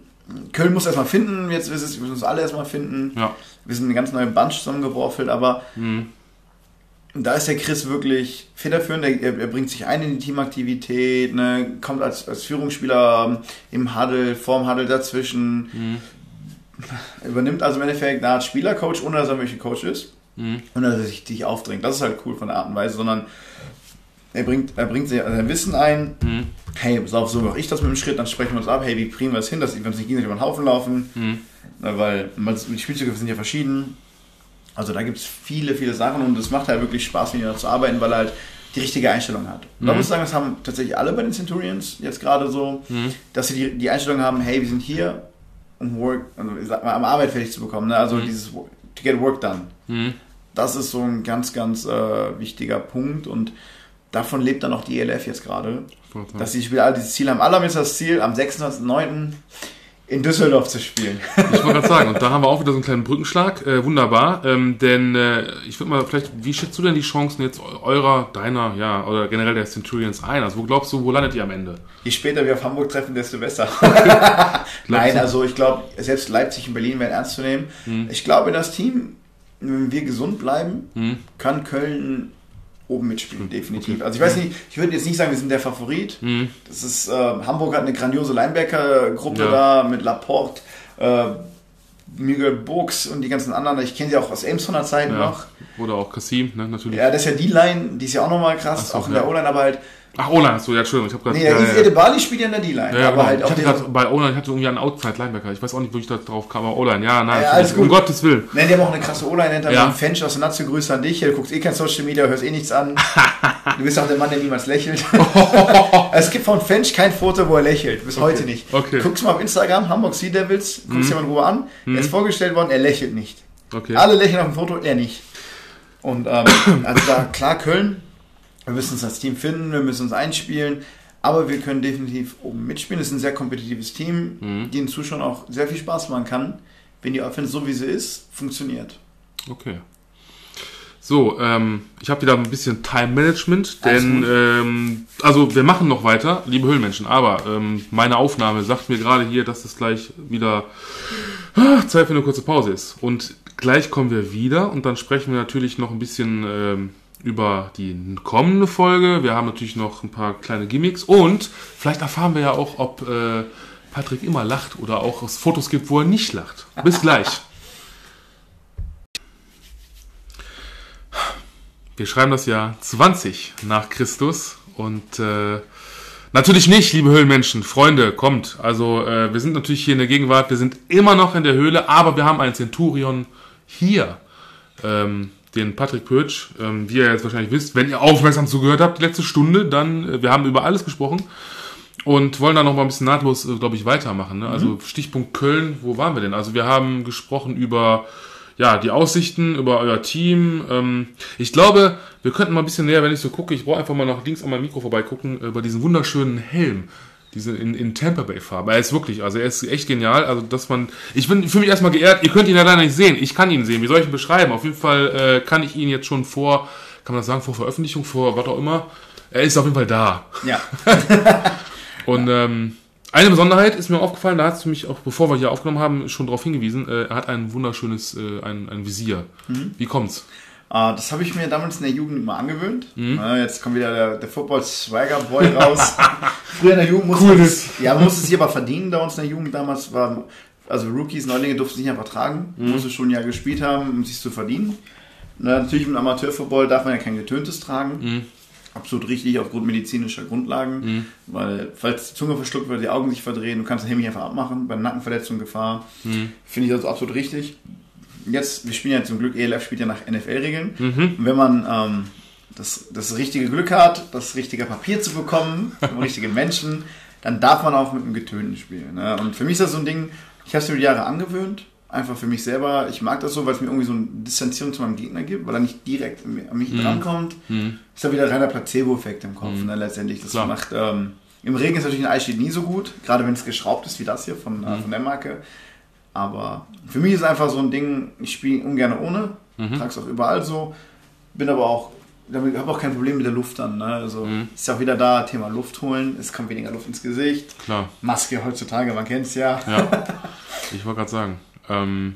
Köln muss erstmal finden, jetzt müssen wir uns alle erstmal finden. Ja. Wir sind eine ganz neue Bunch zusammengeworfelt, aber mhm da ist der Chris wirklich federführend. Er, er, bringt sich ein in die Teamaktivität, ne, kommt als, als Führungsspieler im Huddle, vorm Huddle dazwischen. Mhm. Übernimmt also im Endeffekt eine Art Spielercoach, ohne dass er welche Coach ist. Mhm. Und dass er sich, sich aufdrängt. Das ist halt cool von der Art und Weise, sondern er bringt, er bringt sein Wissen ein. Mhm. Hey, pass auf, so mache ich das mit dem Schritt, dann sprechen wir uns ab. Hey, wie kriegen wir das hin, dass wir uns nicht gegenseitig über den Haufen laufen? Mhm. Weil die Spielzüge sind ja verschieden. Also da gibt es viele, viele Sachen und es macht halt wirklich Spaß, mit ihnen zu arbeiten, weil er halt die richtige Einstellung hat. Und mhm. da muss ich sagen, das haben tatsächlich alle bei den Centurions jetzt gerade so, mhm. dass sie die, die Einstellung haben, hey, wir sind hier, um Work, also ich sag mal, am Arbeit fertig zu bekommen. Ne? Also mhm. dieses to get work done. Mhm. Das ist so ein ganz, ganz äh, wichtiger Punkt und davon lebt dann auch die ELF jetzt gerade. Dass sie Spieler alle dieses Ziel haben. Alle haben jetzt das Ziel, am 26.09. in Düsseldorf zu spielen. Ich wollte gerade sagen, und da haben wir auch wieder so einen kleinen Brückenschlag. Äh, wunderbar. Ähm, denn äh, ich würde mal vielleicht, wie schätzt du denn die Chancen jetzt eurer, deiner, ja, oder generell der Centurions ein? Also wo glaubst du, wo landet ihr am Ende? Je später wir auf Hamburg treffen, desto besser. Nein, also ich glaube, selbst Leipzig und Berlin werden ernst zu nehmen. Hm. Ich glaube, das Team, wenn wir gesund bleiben, hm. kann Köln oben mitspielen, definitiv. Okay. Also ich weiß nicht, ich würde jetzt nicht sagen, wir sind der Favorit. Mhm. Das ist, äh, Hamburg hat eine grandiose Linebacker-Gruppe ja. da mit Laporte, äh, Miguel Burgs und die ganzen anderen. Ich kenne sie auch aus Elmshorner Zeiten ja. noch. Oder auch Kassim, ne, natürlich. Ja, das ist ja die Line, die ist ja auch nochmal krass, so, auch in der O-Line, aber halt Ach, O-Line, achso, ja, Entschuldigung, ich habe gerade. Nee, ja, ja, ja. Bali spielt ja in der D-Line. Ja, ja, aber genau. halt ich hatte gerade bei O-Line, ich hatte irgendwie einen Outside-Linebacker. Ich weiß auch nicht, wo ich da drauf kam, aber O-Line, ja, nein, ja, alles gut. um Gottes Willen. Nein, die haben auch eine krasse O-Line hinter ja. Fench aus der Nazio, Grüße an dich. Du guckst eh kein Social Media, hörst eh nichts an. du bist auch der Mann, der niemals lächelt. es gibt von Fench kein Foto, wo er lächelt, bis okay. heute nicht. Okay. Guckst mal auf Instagram, Hamburg Sea Devils, guckst mhm. dir mal in Ruhe an. Mhm. Er ist vorgestellt worden, er lächelt nicht. Okay. Alle lächeln auf dem Foto, er nicht. Und ähm, also da, klar, Köln wir müssen uns als Team finden, wir müssen uns einspielen, aber wir können definitiv oben mitspielen. Es ist ein sehr kompetitives Team, mhm. die den Zuschauern auch sehr viel Spaß machen kann, wenn die Offense so wie sie ist, funktioniert. Okay. So, ähm, ich habe wieder ein bisschen Time Management, denn ähm, also wir machen noch weiter, liebe Höhlenmenschen, aber ähm, meine Aufnahme sagt mir gerade hier, dass es gleich wieder ah, Zeit für eine kurze Pause ist. Und gleich kommen wir wieder und dann sprechen wir natürlich noch ein bisschen ähm, über die kommende Folge. Wir haben natürlich noch ein paar kleine Gimmicks und vielleicht erfahren wir ja auch, ob äh, Patrick immer lacht oder auch es Fotos gibt, wo er nicht lacht. Bis gleich. Wir schreiben das Jahr 20 nach Christus und äh, natürlich nicht, liebe Höhlenmenschen, Freunde, kommt. Also äh, wir sind natürlich hier in der Gegenwart, wir sind immer noch in der Höhle, aber wir haben einen Centurion hier. Ähm, den Patrick Pötsch, ähm, wie ihr jetzt wahrscheinlich wisst, wenn ihr aufmerksam zugehört habt, die letzte Stunde, dann, äh, wir haben über alles gesprochen und wollen da noch mal ein bisschen nahtlos, äh, glaube ich, weitermachen. Ne? Also mhm. Stichpunkt Köln, wo waren wir denn? Also wir haben gesprochen über ja, die Aussichten, über euer Team. Ähm, ich glaube, wir könnten mal ein bisschen näher, wenn ich so gucke, ich brauche einfach mal nach links an meinem Mikro vorbeigucken, über diesen wunderschönen Helm diese in, in Tampa Bay Farbe. Er ist wirklich, also er ist echt genial. Also dass man, ich bin für mich erstmal geehrt. Ihr könnt ihn ja leider nicht sehen. Ich kann ihn sehen. Wie soll ich ihn beschreiben? Auf jeden Fall äh, kann ich ihn jetzt schon vor, kann man das sagen, vor Veröffentlichung, vor was auch immer. Er ist auf jeden Fall da. Ja. Und ähm, eine Besonderheit ist mir aufgefallen, da hat es mich auch, bevor wir hier aufgenommen haben, schon darauf hingewiesen. Äh, er hat ein wunderschönes, äh, ein, ein Visier. Mhm. Wie kommt's? Uh, das habe ich mir damals in der Jugend immer angewöhnt. Mhm. Jetzt kommt wieder der, der Football Swagger Boy raus. Früher in der Jugend musste cool es, ja, man musste es hier aber verdienen bei uns in der Jugend damals war, also Rookies, Neulinge durften es nicht einfach tragen, mhm. musste schon ein Jahr gespielt haben, um sich zu verdienen. Na, natürlich im Amateurfootball darf man ja kein getöntes tragen. Mhm. Absolut richtig, aufgrund medizinischer Grundlagen, mhm. weil falls die Zunge verschluckt wird, die Augen sich verdrehen, du kannst den nicht einfach abmachen, bei Nackenverletzung Gefahr. Mhm. Finde ich das absolut richtig jetzt, wir spielen ja zum Glück, ELF spielt ja nach NFL-Regeln. Mhm. wenn man ähm, das, das richtige Glück hat, das richtige Papier zu bekommen, vom richtigen Menschen, dann darf man auch mit einem Getönten spielen. Ne? Und für mich ist das so ein Ding, ich habe es mir die Jahre angewöhnt, einfach für mich selber. Ich mag das so, weil es mir irgendwie so eine Distanzierung zu meinem Gegner gibt, weil er nicht direkt an mich mhm. drankommt. Mhm. Ist da wieder reiner Placebo-Effekt im Kopf, mhm. ne, letztendlich. Das Klar. macht, ähm, im Regen ist natürlich ein Eisstiel nie so gut, gerade wenn es geschraubt ist wie das hier von, äh, mhm. von der Marke. Aber für mich ist einfach so ein Ding, ich spiele ungern ohne, mhm. trage es auch überall so, bin aber auch, damit habe auch kein Problem mit der Luft dann. Ne? Also mhm. ist ja auch wieder da, Thema Luft holen, es kommt weniger Luft ins Gesicht. Klar. Maske heutzutage, man kennt es ja. Ja, ich wollte gerade sagen. Ähm,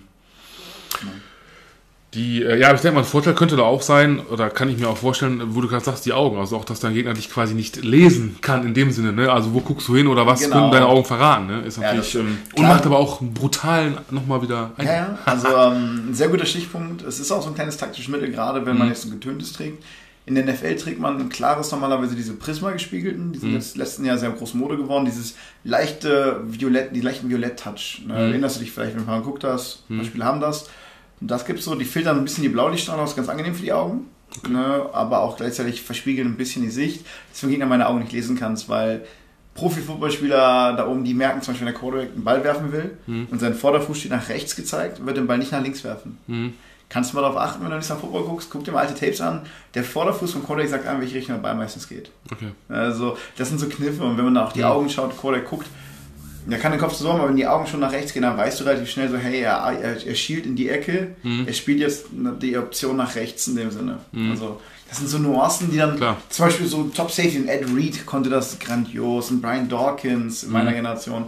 die, äh, ja, ich denke mal, ein Vorteil könnte da auch sein, oder kann ich mir auch vorstellen, wo du gerade sagst, die Augen. Also auch, dass dein Gegner dich quasi nicht lesen kann in dem Sinne, ne? Also wo guckst du hin oder was genau. können deine Augen verraten, ne? Ist natürlich, ja, ähm, und macht aber auch einen brutalen nochmal wieder ein. Ja, ja, also ähm, ein sehr guter Stichpunkt. Es ist auch so ein kleines taktisches Mittel, gerade wenn man mhm. jetzt ein getöntes trägt. In der NFL trägt man ein klares normalerweise diese Prisma gespiegelten, die sind mhm. jetzt letzten Jahr sehr groß Mode geworden, dieses leichte Violett, die leichten Violett-Touch. Ne? Mhm. Erinnerst du dich vielleicht, wenn du mal geguckt hast, mhm. Beispiele haben das. Und das gibt so, die filtern ein bisschen die Blaulichtstrahlen aus, ganz angenehm für die Augen. Okay. Ne, aber auch gleichzeitig verspiegeln ein bisschen die Sicht, dass du Gegner meine Augen nicht lesen kannst, weil Profi-Footballspieler da oben, die merken zum Beispiel, wenn der Quarterback einen Ball werfen will mhm. und sein Vorderfuß steht nach rechts gezeigt, wird den Ball nicht nach links werfen. Mhm. Kannst du mal darauf achten, wenn du nicht nach Football guckst, guck dir mal alte Tapes an. Der Vorderfuß vom Quarterback sagt an, welche Richtung der Ball meistens geht. Okay. Also, das sind so Kniffe und wenn man da auch die Augen schaut, Quarterback guckt, Er kann den Kopf zusammen, aber wenn die Augen schon nach rechts gehen, dann weißt du relativ schnell so, hey, er, er, er schielt in die Ecke, Mhm. er spielt jetzt die Option nach rechts in dem Sinne. Also das sind so Nuancen, die dann Klar. zum Beispiel so Top Safety, und Ed Reed konnte das grandios und Brian Dawkins in meiner Mhm. Generation.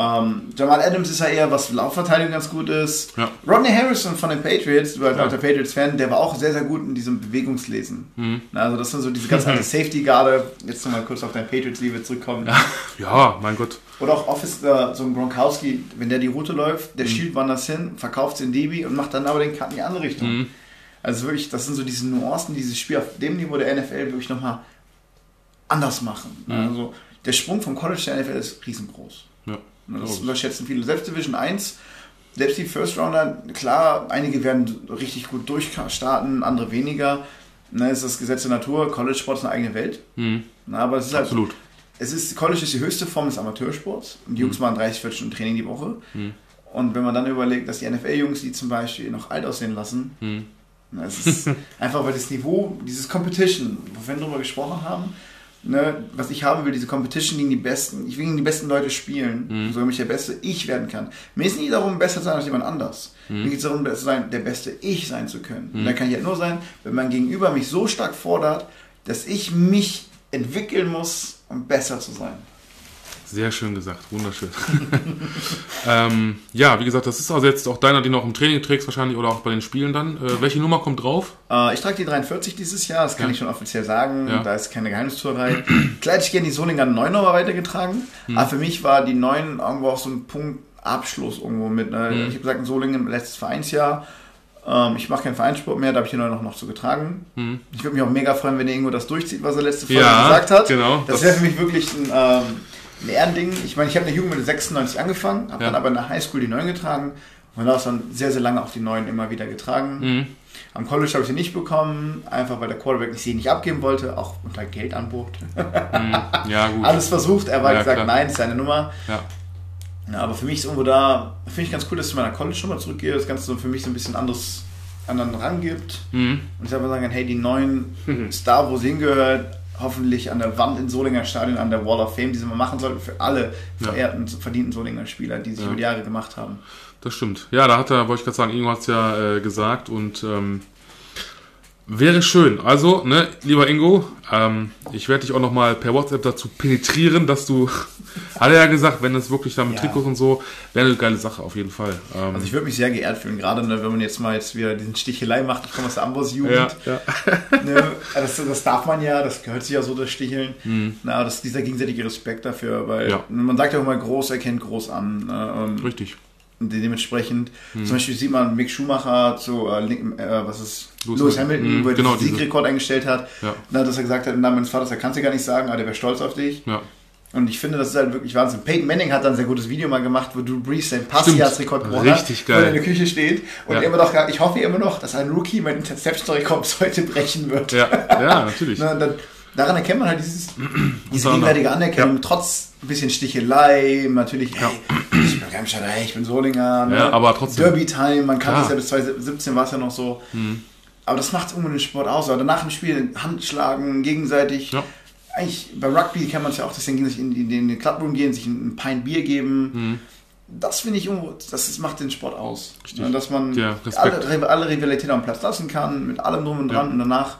Ähm, Jamal Adams ist ja eher, was Laufverteidigung ganz gut ist. Ja. Rodney Harrison von den Patriots, du als Ja. alter Patriots-Fan, der war auch sehr, sehr gut in diesem Bewegungslesen. Mhm. Also das sind so diese ganz alte Safety-Garde. Jetzt nochmal kurz auf dein Patriots-Liebe zurückkommen. Ja, mein Gott. Oder auch Office, äh, so ein Gronkowski, wenn der die Route läuft, Mhm. der schielt woanders hin, verkauft es in DB und macht dann aber den Cut in die andere Richtung. Mhm. Also wirklich, das sind so diese Nuancen, die dieses Spiel auf dem Niveau der NFL wirklich nochmal anders machen. Mhm. Also der Sprung vom College der NFL ist riesengroß. Das ich. unterschätzen viele. Selbst Division 1, selbst die First Rounder, klar, einige werden richtig gut durchstarten, andere weniger. Ne, ist das Gesetz der Natur, College Sport ist eine eigene Welt. Mhm. Na, aber es ist halt Absolut. es ist, College ist die höchste Form des Amateursports. Und die Jungs machen 30, 40 Stunden Training die Woche. Mhm. Und wenn man dann überlegt, dass die NFL-Jungs, die zum Beispiel noch alt aussehen lassen, Mhm. na, es ist einfach, weil das Niveau, dieses Competition, wo wir darüber gesprochen haben, ne, was ich haben will, diese Competition gegen die Besten, ich will gegen die besten Leute spielen, Mhm. so damit ich der Beste ich werden kann. Mir ist nicht darum, besser zu sein als jemand anders. Mhm. Mir geht es darum, besser sein, der beste ich sein zu können. Und da kann ich halt nur sein, wenn mein Gegenüber mich so stark fordert, dass ich mich entwickeln muss, um besser zu sein. Sehr schön gesagt, wunderschön. ähm, ja, wie gesagt, das ist also jetzt auch deiner, den du auch im Training trägst wahrscheinlich oder auch bei den Spielen dann. Äh, welche Nummer kommt drauf? Äh, ich trage die 43 dieses Jahr, das kann Ja. ich schon offiziell sagen. Ja. Da ist keine Geheimnistuerei. Klar hätte ich gerne die Solinger 9 nochmal weitergetragen, Hm. aber für mich war die 9 irgendwo auch so ein Punkt Abschluss irgendwo mit. Ne? Hm. Ich habe gesagt, in Solingen letztes Vereinsjahr. Ähm, ich mache keinen Vereinssport mehr, da habe ich die 9 noch, noch zu getragen. Hm. Ich würde mich auch mega freuen, wenn irgendwo das durchzieht, was er letzte Folge Ja, gesagt hat. genau. Das Das- wäre für mich wirklich ein, ähm, ein Ehrending. Ich meine, ich habe in der Jugend mit 96 angefangen, habe Ja. dann aber in der Highschool die 9 getragen und da dann sehr, sehr lange auch die 9 immer wieder getragen. Mhm. Am College habe ich sie nicht bekommen, einfach weil der Quarterback sie nicht abgeben wollte, auch unter Geldangebot. Mhm. Ja, gut. Alles versucht, er war Ja, gesagt, klar. nein, ist seine Nummer. Ja. Ja, aber für mich ist irgendwo da, finde ich ganz cool, dass ich zu meiner College-Nummer zurückgehe, das Ganze so für mich so ein bisschen anderes, anderen Rang gibt. Mhm. Und ich einfach sagen kann, hey, die neuen ist da, wo sie hingehört, hoffentlich an der Wand in Solinger Stadion, an der Wall of Fame, die sie mal machen sollten für alle Ja. verehrten, verdienten Solinger Spieler, die sich Ja. über die Jahre gemacht haben. Das stimmt. Ja, da hat er, wollte ich gerade sagen, Ingo hat es ja äh, gesagt und ähm, wäre schön. Also, ne, lieber Ingo, ähm, ich werde dich auch nochmal per WhatsApp dazu penetrieren, dass du, hat er ja gesagt, wenn es wirklich dann mit Ja. Trikots und so, wäre eine geile Sache auf jeden Fall. Ähm, Also ich würde mich sehr geehrt fühlen, gerade ne, wenn man jetzt mal jetzt wieder diesen Stichelei macht, ich komme aus der Amboss-Jugend. ja, ja. ne, das, das darf man ja, das gehört sich ja so, das Sticheln. Mhm. Na, das dieser gegenseitige Respekt dafür, weil man sagt ja auch immer, groß erkennt groß an. Ne, ähm, Richtig. Dementsprechend, Mhm. zum Beispiel sieht man Mick Schumacher zu, äh, äh, was ist, Lewis Lewis, Hamilton. Mhm, wo er genau, den Siegrekord eingestellt hat, Ja. na, dass er gesagt hat, im Namen meines Vaters, er kann es dir gar nicht sagen, aber der wäre stolz auf dich. Ja. Und ich finde, das ist halt wirklich Wahnsinn. Peyton Manning hat dann ein sehr gutes Video mal gemacht, wo Drew Brees sein Stimmt. Passjahrsrekord gebrochen hat, Richtig wo er geil. in der Küche steht und Ja. immer noch, ich hoffe immer noch, dass ein Rookie mein Interception-Rekord heute brechen wird. Ja, ja, natürlich. Na, dann, daran erkennt man halt dieses, diese gegenseitige Anerkennung, trotz ein bisschen Stichelei, natürlich, hey, ich bin Remscheid, hey, ich bin Solinger, ne? Ja, aber trotzdem. Derby-Time, man kannte Klar. es ja bis 2017 war es ja noch so. Mhm. Aber das macht irgendwo den Sport aus. Aber danach im Spiel Handschlagen, gegenseitig. Ja. Eigentlich, bei Rugby kennt man es ja auch, dass sie gegenseitig in, in, in den Clubroom gehen, sich ein, ein Pint Bier geben. Mhm. Das finde ich irgendwo, das ist, macht den Sport aus. Ja, dass man Ja, alle, alle Rivalität am Platz lassen kann, mit allem drum und dran Ja. und danach,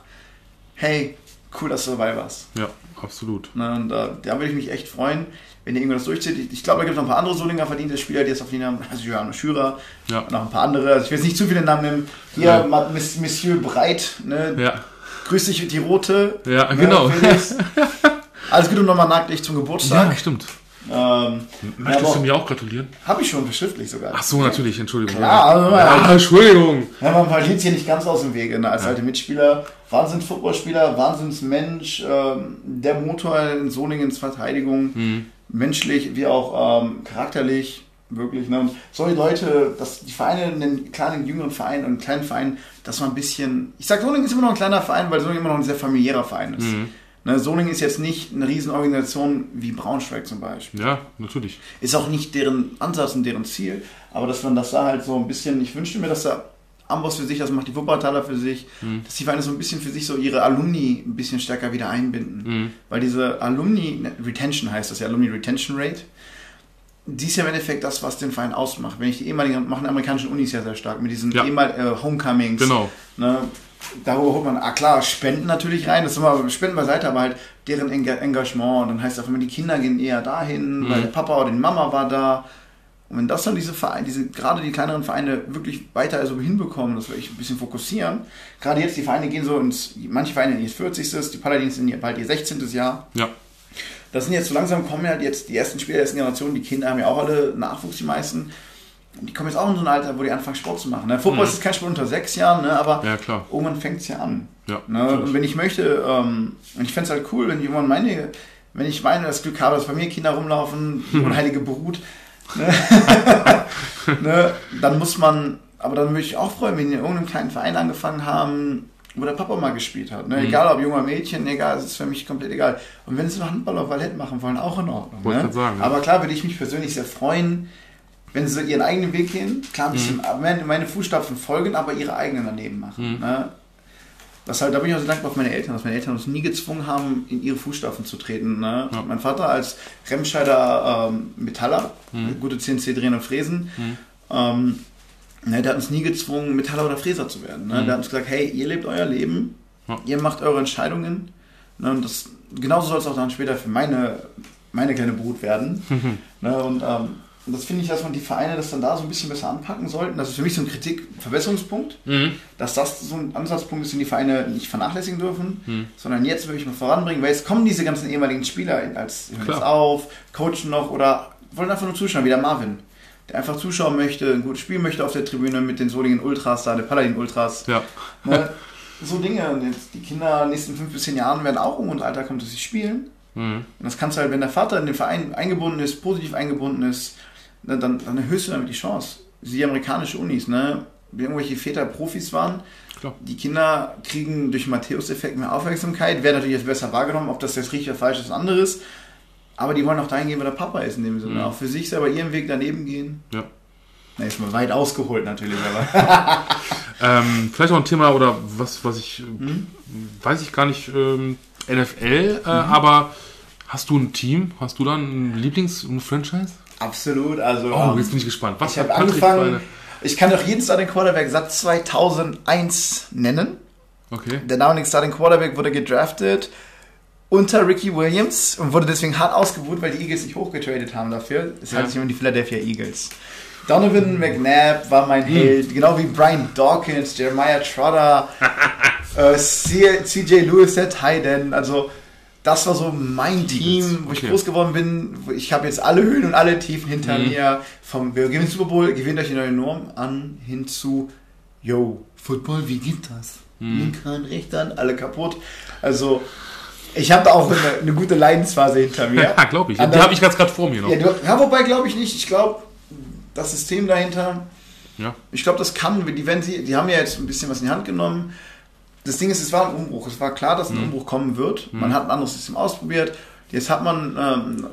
hey, cool, dass du dabei warst. Ja, absolut. Ne, und da, da würde ich mich echt freuen, wenn ihr irgendwas durchzieht. Ich, ich glaube, da gibt es noch ein paar andere Solinger verdiente Spieler, die es auf den haben. Also Johannes Schürer Ja. und noch ein paar andere. Also ich will jetzt nicht zu viele Namen nehmen. Hier, Ja. Monsieur Breit, ne? Ja, grüß dich die Rote. ja ne, genau. Alles Gute nochmal nachträglich zum Ja, Geburtstag. stimmt. Ähm, Möchtest ja, du mir auch gratulieren? Habe ich schon verschriftlich sogar. Ach so, natürlich, Entschuldigung. Klar, also, ja, Entschuldigung. Ja, man verliert hier nicht ganz aus dem Wege. Ne? Als alte Mitspieler, Wahnsinns-Footballspieler, Wahnsinnsmensch, ähm, der Motor in Solingens Verteidigung, Mhm. menschlich wie auch ähm, charakterlich, wirklich. Ne? Und solche Leute, dass die Vereine, einen kleinen, jüngeren Verein und einen kleinen Verein, dass man ein bisschen, ich sag, Solingen ist immer noch ein kleiner Verein, weil Solingen immer noch ein sehr familiärer Verein ist. Mhm. Ne? Solingen ist jetzt nicht eine Riesenorganisation wie Braunschweig zum Beispiel. Ja, natürlich. Ist auch nicht deren Ansatz und deren Ziel, aber dass man das da halt so ein bisschen, ich wünschte mir, dass da Amboss für sich, das macht die Wuppertaler für sich, Mhm. dass die Vereine so ein bisschen für sich so ihre Alumni ein bisschen stärker wieder einbinden. Mhm. Weil diese Alumni, ne, Retention heißt das ja, Alumni Retention Rate, dies ja im Endeffekt das, was den Verein ausmacht. Wenn ich die ehemaligen, machen amerikanischen Unis ja sehr stark mit diesen Ja. ehemal, äh, Homecomings. Genau. Ne, da holt man, ah klar, Spenden natürlich rein, das ist immer Spenden beiseite, aber halt deren Engagement. Und dann heißt auch immer, die Kinder gehen eher dahin, Mhm. weil der Papa oder die Mama war da. Und wenn das dann diese Vereine, diese, gerade die kleineren Vereine wirklich weiter also hinbekommen, das will ich ein bisschen fokussieren. Gerade jetzt, die Vereine gehen so ins, manche Vereine in ihr 40. Die Paladins sind ja bald ihr 16. Jahr. Ja. Das sind jetzt so langsam kommen halt jetzt die ersten Spieler der ersten Generation, die Kinder haben ja auch alle Nachwuchs, die meisten. Die kommen jetzt auch in so ein Alter, wo die anfangen Sport zu machen. Ne? Football ist kein Sport unter sechs Jahren, ne? aber Ja, klar. irgendwann fängt es ja an. Ja, Ne? Und wenn ich möchte, ähm, und ich fände es halt cool, wenn jemand meine, wenn ich meine, das Glück habe, dass bei mir Kinder rumlaufen, und heilige Brut, ne? ne? dann muss man, aber dann würde ich auch freuen, wenn die in irgendeinem kleinen Verein angefangen haben, wo der Papa mal gespielt hat. Ne? Mhm. Egal ob junger Mädchen, egal, es ist für mich komplett egal. Und wenn sie noch Handball auf Ballett machen wollen, auch in Ordnung. Ne? sagen. Aber klar würde ich mich persönlich sehr freuen, wenn sie ihren eigenen Weg gehen, klar ein bisschen Mhm. meine, meine Fußstapfen folgen, aber ihre eigenen daneben machen. Ne? Das halt, da bin ich auch so dankbar für meine Eltern, dass meine Eltern uns nie gezwungen haben, in ihre Fußstapfen zu treten. Ne? Ja. Mein Vater als Remscheider ähm, Metaller, Mhm. gute CNC drehen und fräsen, ähm, ne, der hat uns nie gezwungen, Metaller oder Fräser zu werden. Ne? Der hat uns gesagt, hey, ihr lebt euer Leben, Ja. ihr macht eure Entscheidungen. Ne? Und das, genauso soll es auch dann später für meine, meine kleine Brut werden. ne? Und ähm, und das finde ich, dass man die Vereine das dann da so ein bisschen besser anpacken sollten. Das ist für mich so ein Kritik-Verbesserungspunkt Mhm. dass das so ein Ansatzpunkt ist, den die Vereine nicht vernachlässigen dürfen, Hm. sondern jetzt wirklich mal voranbringen, weil jetzt kommen diese ganzen ehemaligen Spieler als jetzt auf, coachen noch oder wollen einfach nur zuschauen, wie der Marvin, der einfach zuschauen möchte, ein gutes Spiel möchte auf der Tribüne mit den Solingen Ultras da, der Paladin Ultras. Ja. Ne? So Dinge. Und jetzt die Kinder in den nächsten fünf bis zehn Jahren werden auch um und Alter kommen, dass sie spielen. Mhm. Und das kannst du halt, wenn der Vater in den Verein eingebunden ist, positiv eingebunden ist, dann, dann erhöhst du damit die Chance. Die amerikanische Unis, ne? Wie irgendwelche Väter Profis waren, Klar. die Kinder kriegen durch Matthäus-Effekt mehr Aufmerksamkeit, werden natürlich jetzt besser wahrgenommen, ob das jetzt richtig oder falsch ist, anderes. Aber die wollen auch dahin gehen, wo der Papa ist, in dem Sinne. Mhm. Auch für sich selber ihren Weg daneben gehen. Ja. Na, ist mal weit ausgeholt natürlich, aber. Ähm, vielleicht noch ein Thema oder was, was ich, äh, Hm? weiß ich gar nicht, ähm, NFL, äh, aber hast du ein Team? Hast du da ein Lieblings-, ein Franchise? Absolut, also. Oh, ähm, jetzt bin ich gespannt. Was ich habe angefangen. Ich kann doch jeden Starting Quarterback seit 2001 nennen. Okay. Der damalige Starting Quarterback wurde gedraftet unter Ricky Williams und wurde deswegen hart ausgebucht, weil die Eagles nicht hochgetradet haben dafür. Das Ja. halte ich immer die Philadelphia Eagles. Donovan McNabb war mein Held, genau wie Brian Dawkins, Jeremiah Trotter, äh, CJ Lewis, der End. Also das war so mein Team, wo ich okay. groß geworden bin. Ich habe jetzt alle Höhen und alle Tiefen hinter Mhm. mir. Vom wir gewinnen Super Bowl, gewinnt euch die neue Norm an, hin zu Yo, Football, wie geht das? Mhm. Linker und rechter Hand, alle kaputt. Also, ich habe da auch eine, eine gute Leidensphase hinter mir. Ja, glaube ich. Die Aber- habe ich ganz gerade vor mir noch. Ja, du, ja wobei glaube ich nicht. Ich glaube, das System dahinter, Ja. ich glaube, das kann, die, werden sie, die haben ja jetzt ein bisschen was in die Hand genommen. Das Ding ist, es war ein Umbruch. Es war klar, dass ein Mhm. Umbruch kommen wird. Man hat ein anderes System ausprobiert. Jetzt hat man ähm,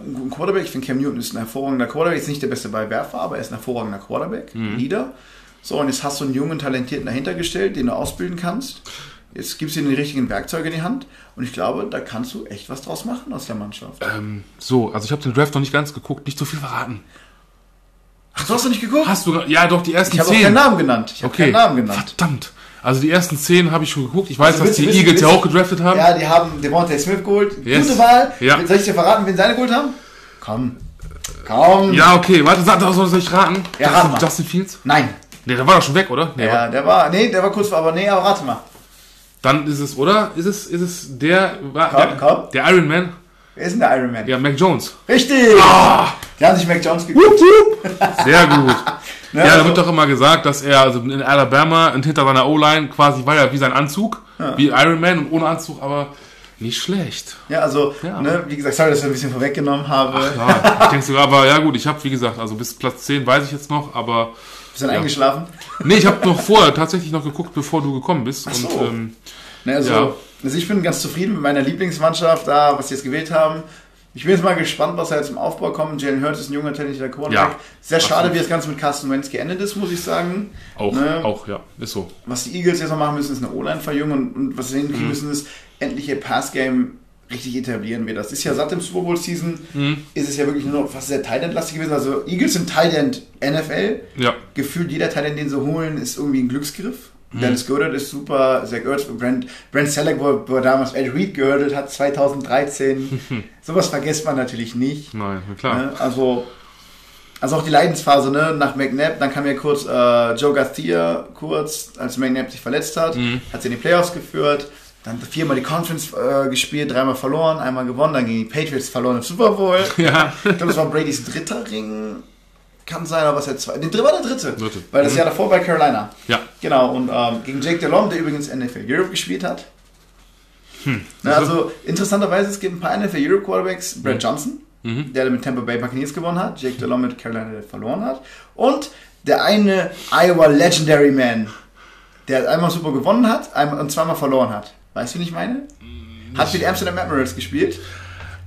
einen guten Quarterback. Ich finde, Cam Newton ist ein hervorragender Quarterback. Ist nicht der beste Ballwerfer, aber er ist ein hervorragender Quarterback. Mhm. Leader. So, und jetzt hast du einen jungen, talentierten dahinter gestellt, den du ausbilden kannst. Jetzt gibst du ihm die richtigen Werkzeuge in die Hand. Und ich glaube, da kannst du echt was draus machen aus der Mannschaft. Ähm, so, also ich habe den Draft noch nicht ganz geguckt, nicht so viel verraten. Ach, du hast noch nicht geguckt? Hast du, ja doch, die ersten ich habe auch zehn. keinen Namen genannt. Ich habe okay. keinen Namen genannt. Verdammt. Also die ersten zehn habe ich schon geguckt. Ich weiß, Also dass die wissen, Eagles ja auch gedraftet haben. Ja, die haben Devontae Smith geholt. Yes. Gute Wahl. Ja. Soll ich dir verraten, wen seine geholt haben? Komm. Komm. Ja, okay, warte, sag, soll ich raten? Ja, rat Justin, mal. Justin Fields? Nein. Ne, der war doch schon weg, oder? Nee, Ja, der war, nee, der war kurz vor, aber nee, aber rate mal. Dann ist es, oder? Ist es, ist es der, Komm, der, komm. der Iron Man? Wer ist denn der Iron Man? Ja, Mac Jones. Richtig. Ah, Die haben sich Mac Jones geguckt. sehr gut. Ne, Ja, da also- wird doch immer gesagt, dass er also in Alabama und hinter seiner O-Line quasi war ja wie sein Anzug, wie Iron Man und ohne Anzug, aber nicht schlecht. Ja, also, Ja. ne, wie gesagt, sorry, dass ich ein bisschen vorweggenommen habe. Ja, ich denke sogar, aber ja gut, ich habe, wie gesagt, also bis Platz 10 weiß ich jetzt noch, aber Bist dann Ja. eingeschlafen? nee, ich habe noch vorher tatsächlich noch geguckt, bevor du gekommen bist. Ach so. Und ähm, Ne, also, Ja. Also ich bin ganz zufrieden mit meiner Lieblingsmannschaft da, was sie jetzt gewählt haben. Ich bin jetzt mal gespannt, was da jetzt im Aufbau kommt. Jalen Hurts ist ein junger, talentierter Quarterback. Ja, Sehr schade, wie das Ganze mit Carsten Wentz geendet ist, muss ich sagen. auch, Ne? auch, ja, ist so. Was die Eagles jetzt noch machen müssen, ist eine O-Line verjüngen und, und was sie hinkriegen Mhm. müssen, ist endlich ihr Pass-Game richtig etablieren wir das. Ist ja satt im Super Bowl Season, Mhm. ist es ja wirklich nur noch fast sehr Tight lastig gewesen. Also Eagles sind Tight End NFL. Ja. Gefühlt jeder Tight End, den sie holen, ist irgendwie ein Glücksgriff. Mhm. Dennis Goddard ist super, Zach Ertz, Brent, Brent Selleck, wo, wo damals Ed Reed geördelt hat, 2013. Sowas vergisst man natürlich nicht. Nein, klar. Ne? Also, also auch die Leidensphase ne? nach McNabb, dann kam ja kurz äh, Joe Garcia, kurz, als McNabb sich verletzt hat, Mhm. hat sie in die Playoffs geführt, dann viermal die Conference äh, gespielt, dreimal verloren, einmal gewonnen, dann gegen die Patriots verloren im Super Bowl. Ja. Ich glaube, das war Bradys dritter Ring. Kann sein, aber was der zweite. Den war der dritte. Dritte. Weil das Mhm. Jahr davor bei Carolina. Ja. Genau, und ähm, gegen Jake Delhomme, der übrigens NFL Europe gespielt hat. Hm. Na, also interessanterweise, es gibt ein paar NFL Europe Quarterbacks. Brad Johnson, Mhm. der mit Tampa Bay Buccaneers gewonnen hat. Jake Delhomme mit Carolina der verloren hat. Und der eine Iowa Legendary Man, der einmal Super gewonnen hat einmal, und zweimal verloren hat. Weißt du, wie ich meine? Hat mit Amsterdam Admirals gespielt.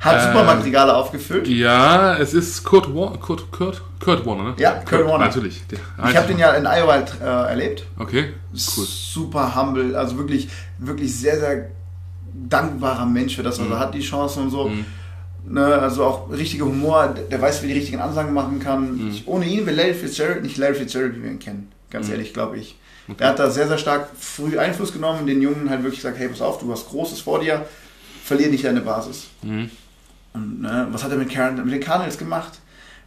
Hat Ähm, Supermarktregale aufgefüllt. Ja, es ist Kurt Warner. Kurt, Kurt, Kurt Warner, ne? Ja, Kurt Warner. Natürlich. Ich habe den ja in Iowa äh, erlebt. Okay, cool. Super humble, also wirklich, wirklich sehr, sehr dankbarer Mensch für das, was Mhm. er hat, die Chancen und so. Ne, also auch richtiger Humor, der, weiß, wie die richtigen Ansagen machen kann. Mhm. Ich, ohne ihn wäre Larry Fitzgerald nicht Larry Fitzgerald, wie wir ihn kennen. Ganz Mhm. ehrlich, glaube ich. Er hat da sehr, sehr stark früh Einfluss genommen, den Jungen halt wirklich gesagt, hey, pass auf, du hast Großes vor dir, verlier nicht deine Basis. Mhm. Und ne, was hat er mit, Karen, mit den Cardinals gemacht?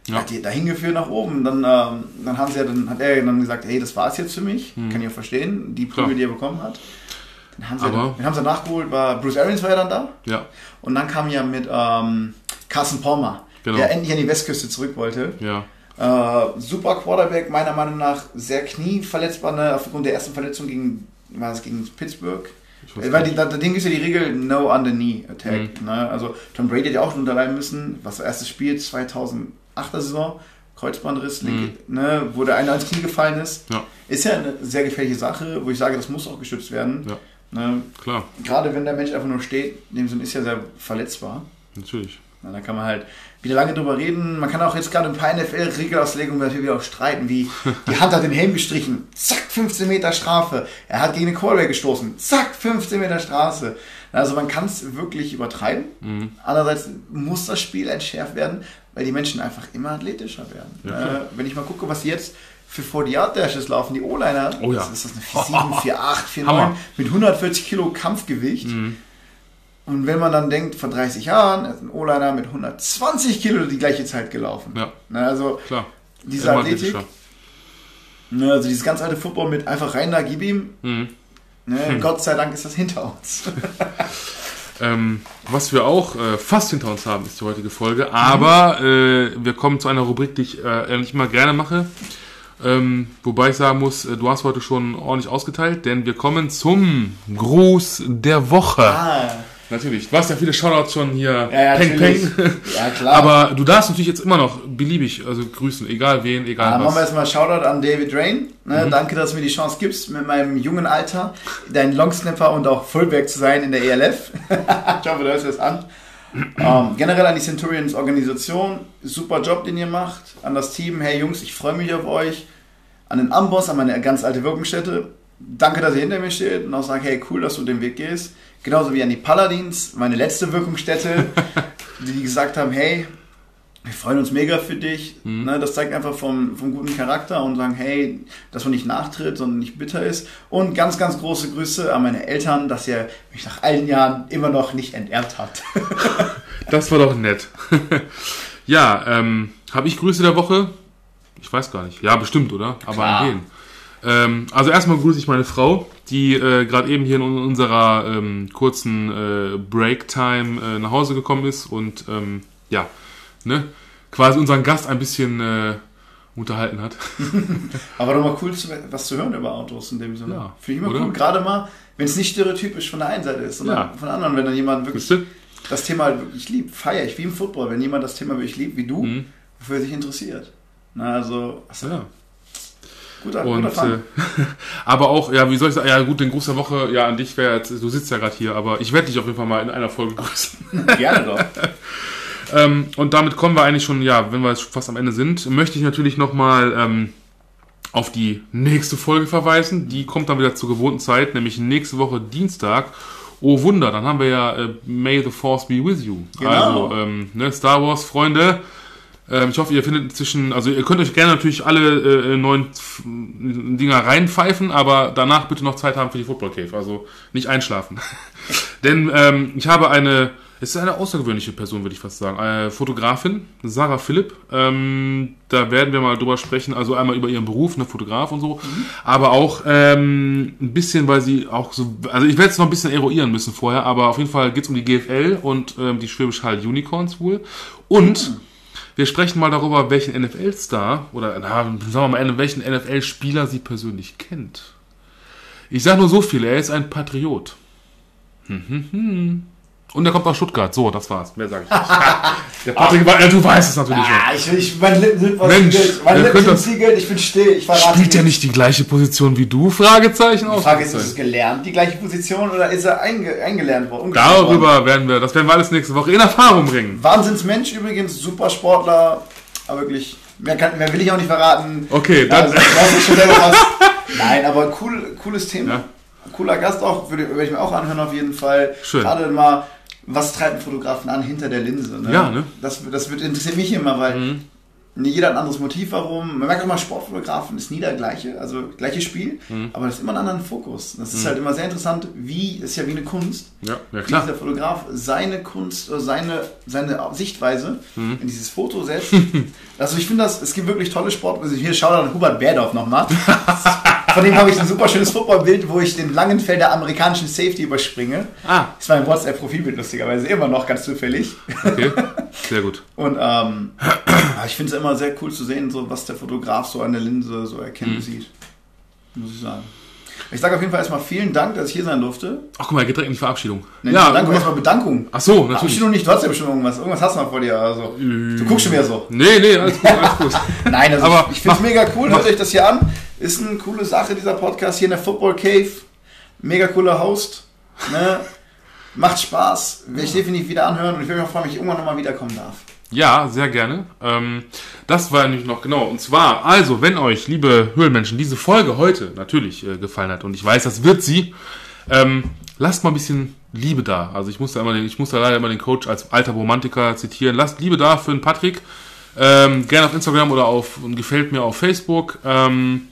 Ja. Hat die dahin geführt nach oben. Dann, ähm, dann, haben sie ja, dann hat er dann gesagt, hey, das war's jetzt für mich. Mhm. Kann ich auch verstehen, die. Prügel, die er bekommen hat. Dann haben sie, Aber- dann haben sie nachgeholt, war Bruce Arians war ja dann da. Ja, Und dann kam ja mit ähm, Carson Palmer, Genau. der endlich an die Westküste zurück wollte. ja. Äh, super Quarterback, meiner Meinung nach sehr knieverletzbar, ne? aufgrund der ersten Verletzung gegen, war es gegen Pittsburgh. Äh, Weil die, da, da Ding ist ja die Regel No Under Knee Attack. Mhm. Ne? Also Tom Brady hat ja auch schon unterleihen müssen, was das erste Spiel 2008er Saison, Kreuzbandriss, linke, ne? wo der eine ans Knie gefallen ist. Ja. Ist ja eine sehr gefährliche Sache, wo ich sage, das muss auch geschützt werden. Ja. Ne? Klar, Gerade wenn der Mensch einfach nur steht, in dem Sinne ist ja sehr verletzbar. natürlich. Na, da kann man halt wieder lange drüber reden. Man kann auch jetzt gerade ein paar NFL-Regelauslegungen natürlich wieder auch streiten, wie die Hand hat den Helm gestrichen, zack, 15 Meter Strafe. Er hat gegen den Quarterback gestoßen, zack, 15 Meter Straße. Also man kann es wirklich übertreiben. Mhm. Andererseits muss das Spiel entschärft werden, weil die Menschen einfach immer athletischer werden. Ja, äh, wenn ich mal gucke, was jetzt für 40-Yard-Dashes laufen, die O-Liner, Oh ja. das ist das eine 4-7, 4-8, 4-9 Hammer. mit 140 Kilo Kampfgewicht. Mhm. Und wenn man dann denkt, vor 30 Jahren ist ein O-Liner mit 120 Kilo die gleiche Zeit gelaufen. Ja, also klar. diese Immer Athletik, ne, also dieses ganz alte Football mit einfach rein da, gib ihm. Mhm. Ne, Gott sei Dank ist das hinter uns. Ähm, was wir auch äh, fast hinter uns haben, ist die heutige Folge. Aber äh, wir kommen zu einer Rubrik, die ich äh, nicht mal gerne mache. Ähm, wobei ich sagen muss, äh, du hast heute schon ordentlich ausgeteilt, denn wir kommen zum Gruß der Woche. ah, Natürlich. Du hast ja viele Shoutouts schon hier. ja, ja, peng, peng. Ja, klar. Aber du darfst natürlich jetzt immer noch beliebig also grüßen, egal wen, egal Dann machen wir was. erstmal Shoutout an David Rain. Ne, Mhm. Danke, dass du mir die Chance gibst, mit meinem jungen Alter dein Longsnapper und auch Fullback zu sein in der ELF. ich hoffe, du hörst das an. Ähm, generell an die Centurions Organisation, super Job, den ihr macht. An das Team, hey Jungs, ich freue mich auf euch. An den Amboss, an meine ganz alte Wirkungsstätte. Danke, dass ihr hinter mir steht und auch sagt, hey, cool, dass du den Weg gehst. Genauso wie an die Paladins, meine letzte Wirkungsstätte, die gesagt haben, hey, wir freuen uns mega für dich. Mhm. Ne, das zeigt einfach vom, vom guten Charakter und sagen, hey, dass man nicht nachtritt, sondern nicht bitter ist. Und ganz, ganz große Grüße an meine Eltern, dass ihr mich nach allen Jahren immer noch nicht enterbt habt. Das war doch nett. ja, ähm, habe ich Grüße der Woche? Ich weiß gar nicht. Ja, bestimmt, oder? Aber Klar. an wen? Ähm, also erstmal grüße ich meine Frau, die äh, gerade eben hier in unserer ähm, kurzen äh, Break-Time äh, nach Hause gekommen ist und ähm, ja, ne, quasi unseren Gast ein bisschen äh, unterhalten hat. Aber doch mal cool, was zu hören über Autos in dem Sinne. Ja, Finde ich immer oder? cool. Gerade mal, wenn es nicht stereotypisch von der einen Seite ist, sondern Ja. von der anderen, wenn dann jemand wirklich das Thema halt wirklich liebt, feiere ich, wie im Football, wenn jemand das Thema wirklich liebt, wie du, Mhm. wofür er sich interessiert. Na, also, also Ja. Guter, Und, guter äh, aber auch, ja, wie soll ich sagen, ja gut, den Gruß der Woche, ja, an dich wäre jetzt, du sitzt ja gerade hier, aber ich werde dich auf jeden Fall mal in einer Folge grüßen. Gerne doch. Ähm, und damit kommen wir eigentlich schon, ja, wenn wir jetzt fast am Ende sind, möchte ich natürlich nochmal ähm, auf die nächste Folge verweisen. Die kommt dann wieder zur gewohnten Zeit, nämlich nächste Woche Dienstag Oh Wunder, dann haben wir ja äh, May the Force be with you. Genau. Also, ähm, ne, Star Wars, Freunde. Ähm, ich hoffe, ihr findet inzwischen, also ihr könnt euch gerne natürlich alle äh, neuen Dinger reinpfeifen, aber danach bitte noch Zeit haben für die Football Cave. Also nicht einschlafen. Denn ähm, ich habe eine, es ist eine außergewöhnliche Person, würde ich fast sagen. Eine Fotografin, Sarah Philipp. Ähm, da werden wir mal drüber sprechen. Also einmal über ihren Beruf, eine Fotograf und so. Aber auch ähm, ein bisschen, weil sie auch so, also ich werde es noch ein bisschen eruieren müssen vorher, aber auf jeden Fall geht es um die GFL und ähm, die Schwäbisch Hall Unicorns wohl. Und wir sprechen mal darüber, welchen NFL-Star oder na, sagen wir mal, welchen NFL-Spieler sie persönlich kennt. Ich sage nur so viel, er ist ein Patriot. Hm, hm, hm. Und er kommt aus Stuttgart. So, das war's. Mehr sage ich nicht. Der Patrick, ja, du weißt es natürlich schon. Ah, ich, ich, mein Lippen sind was Mensch, ziegelt. Meine Lippen sind ziegelt, ich bin still, ich Spielt er nicht die gleiche Position wie du? Fragezeichen Die Frage ist, ist es gelernt, die gleiche Position, oder ist er einge eingelernt worden? Darüber werden wir, das werden wir alles nächste Woche in Erfahrung bringen. Wahnsinnsmensch übrigens, super Sportler, aber wirklich, mehr, kann, mehr will ich auch nicht verraten. Okay, Ja, dann. also. Nein, aber cool, cooles Thema. Ja. Cooler Gast auch, würde, würde ich mir auch anhören auf jeden Fall. Schön. Gerade mal, was treibt einen Fotografen an hinter der Linse? Ne? Ja, ne? Das, das wird, interessiert mich immer, weil Mhm. Jeder hat ein anderes Motiv, warum. Man merkt immer, Sportfotografen ist nie der gleiche, also gleiches Spiel, Mhm. aber das ist immer einen anderen Fokus. Das ist halt immer sehr interessant, wie, ist ja wie eine Kunst Ja, ja wie klar. dieser Fotograf seine Kunst oder seine, seine Sichtweise Mhm. in dieses Foto setzt. also ich finde das, es gibt wirklich tolle Sport. Also hier schaut an Hubert Berdorf nochmal. Von dem habe ich ein super schönes Footballbild, wo ich den langen Feld der amerikanischen Safety überspringe. Ah, Das war mein WhatsApp-Profilbild lustigerweise immer noch ganz zufällig. okay. Sehr gut. Und ähm, ich finde es immer sehr cool zu sehen, so was der Fotograf so an der Linse so erkennt und sieht. Muss ich sagen. Ich sage auf jeden Fall erstmal vielen Dank, dass ich hier sein durfte. Ach, guck mal, geht direkt in die Verabschiedung. Nee, ja, Bedankung, erstmal Bedankung. ach so, natürlich. Abschiedung nicht, du hast ja bestimmt irgendwas. Irgendwas hast du noch vor dir. Also. Du guckst schon wieder so. Nee, nee, alles gut, alles gut. Nein, also Aber ich, ich finde es mega cool. mach- Hört euch das hier an. Ist eine coole Sache, dieser Podcast hier in der Football Cave. Mega cooler Host. Ne? Macht Spaß. Will ich definitiv wieder anhören und ich würde mich auch freuen, wenn ich irgendwann nochmal wiederkommen darf. Ja, sehr gerne. Ähm, das war nämlich noch genau. Und zwar, also, wenn euch, liebe Höhlenmenschen, diese Folge heute natürlich äh, gefallen hat, und ich weiß, das wird sie, ähm, lasst mal ein bisschen Liebe da. Also ich muss da immer den, ich muss da leider immer den Coach als alter Romantiker zitieren. Lasst Liebe da für den Patrick. Ähm, gerne auf Instagram oder auf und gefällt mir auf Facebook. Ähm,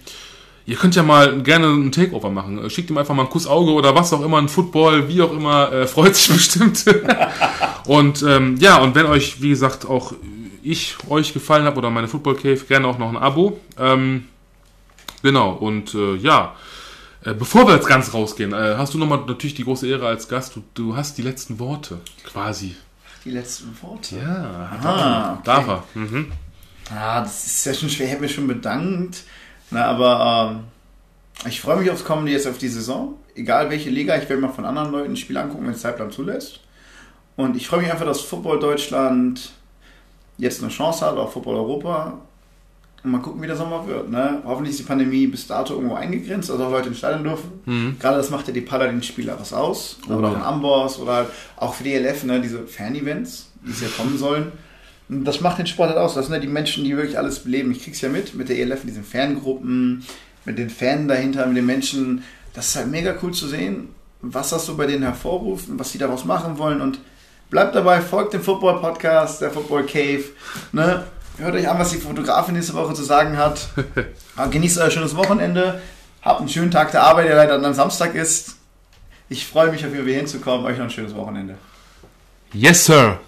Ihr könnt ja mal gerne einen Takeover machen. Schickt ihm einfach mal ein Kussauge oder was auch immer, ein Football, wie auch immer, äh, freut sich bestimmt. und ähm, ja, und wenn euch, wie gesagt, auch ich euch gefallen habe oder meine Football Cave, gerne auch noch ein Abo. Ähm, genau, und äh, ja, äh, bevor wir jetzt ganz rausgehen, äh, hast du nochmal natürlich die große Ehre als Gast. Du, du hast die letzten Worte, quasi. Die letzten Worte. Ja, Ah, okay. darf er. Mhm. Ah, das ist ja schon schwer. Ich habe mich schon bedankt. Na, aber ähm, ich freue mich aufs Kommende jetzt auf die Saison. Egal welche Liga, ich werde mal von anderen Leuten ein Spiel angucken, wenn es Zeitplan zulässt. Und ich freue mich einfach, dass Football Deutschland jetzt eine Chance hat auf Football Europa. Und mal gucken, wie der Sommer wird. Ne? Hoffentlich ist die Pandemie bis dato irgendwo eingegrenzt, also auch Leute ins Stadion dürfen. Mhm. Gerade das macht ja die Paladin-Spieler was aus. Oh, oder auch in Amboss oder auch für die ELF, ne, diese Fan-Events, die es ja kommen sollen. Das macht den Sport halt aus. Das sind ja die Menschen, die wirklich alles beleben. Ich krieg's ja mit, mit der ELF, mit diesen Fangruppen, mit den Fans dahinter, mit den Menschen. Das ist halt mega cool zu sehen, was das so bei denen hervorruft und was sie daraus machen wollen. Und bleibt dabei, folgt dem Football-Podcast, der Football Cave. Ne? Hört euch an, was die Fotografin nächste Woche zu sagen hat. Genießt euer schönes Wochenende. Habt einen schönen Tag der Arbeit, der leider dann Samstag ist. Ich freue mich, auf jeden Fall hinzukommen. Euch noch ein schönes Wochenende. Yes, Sir.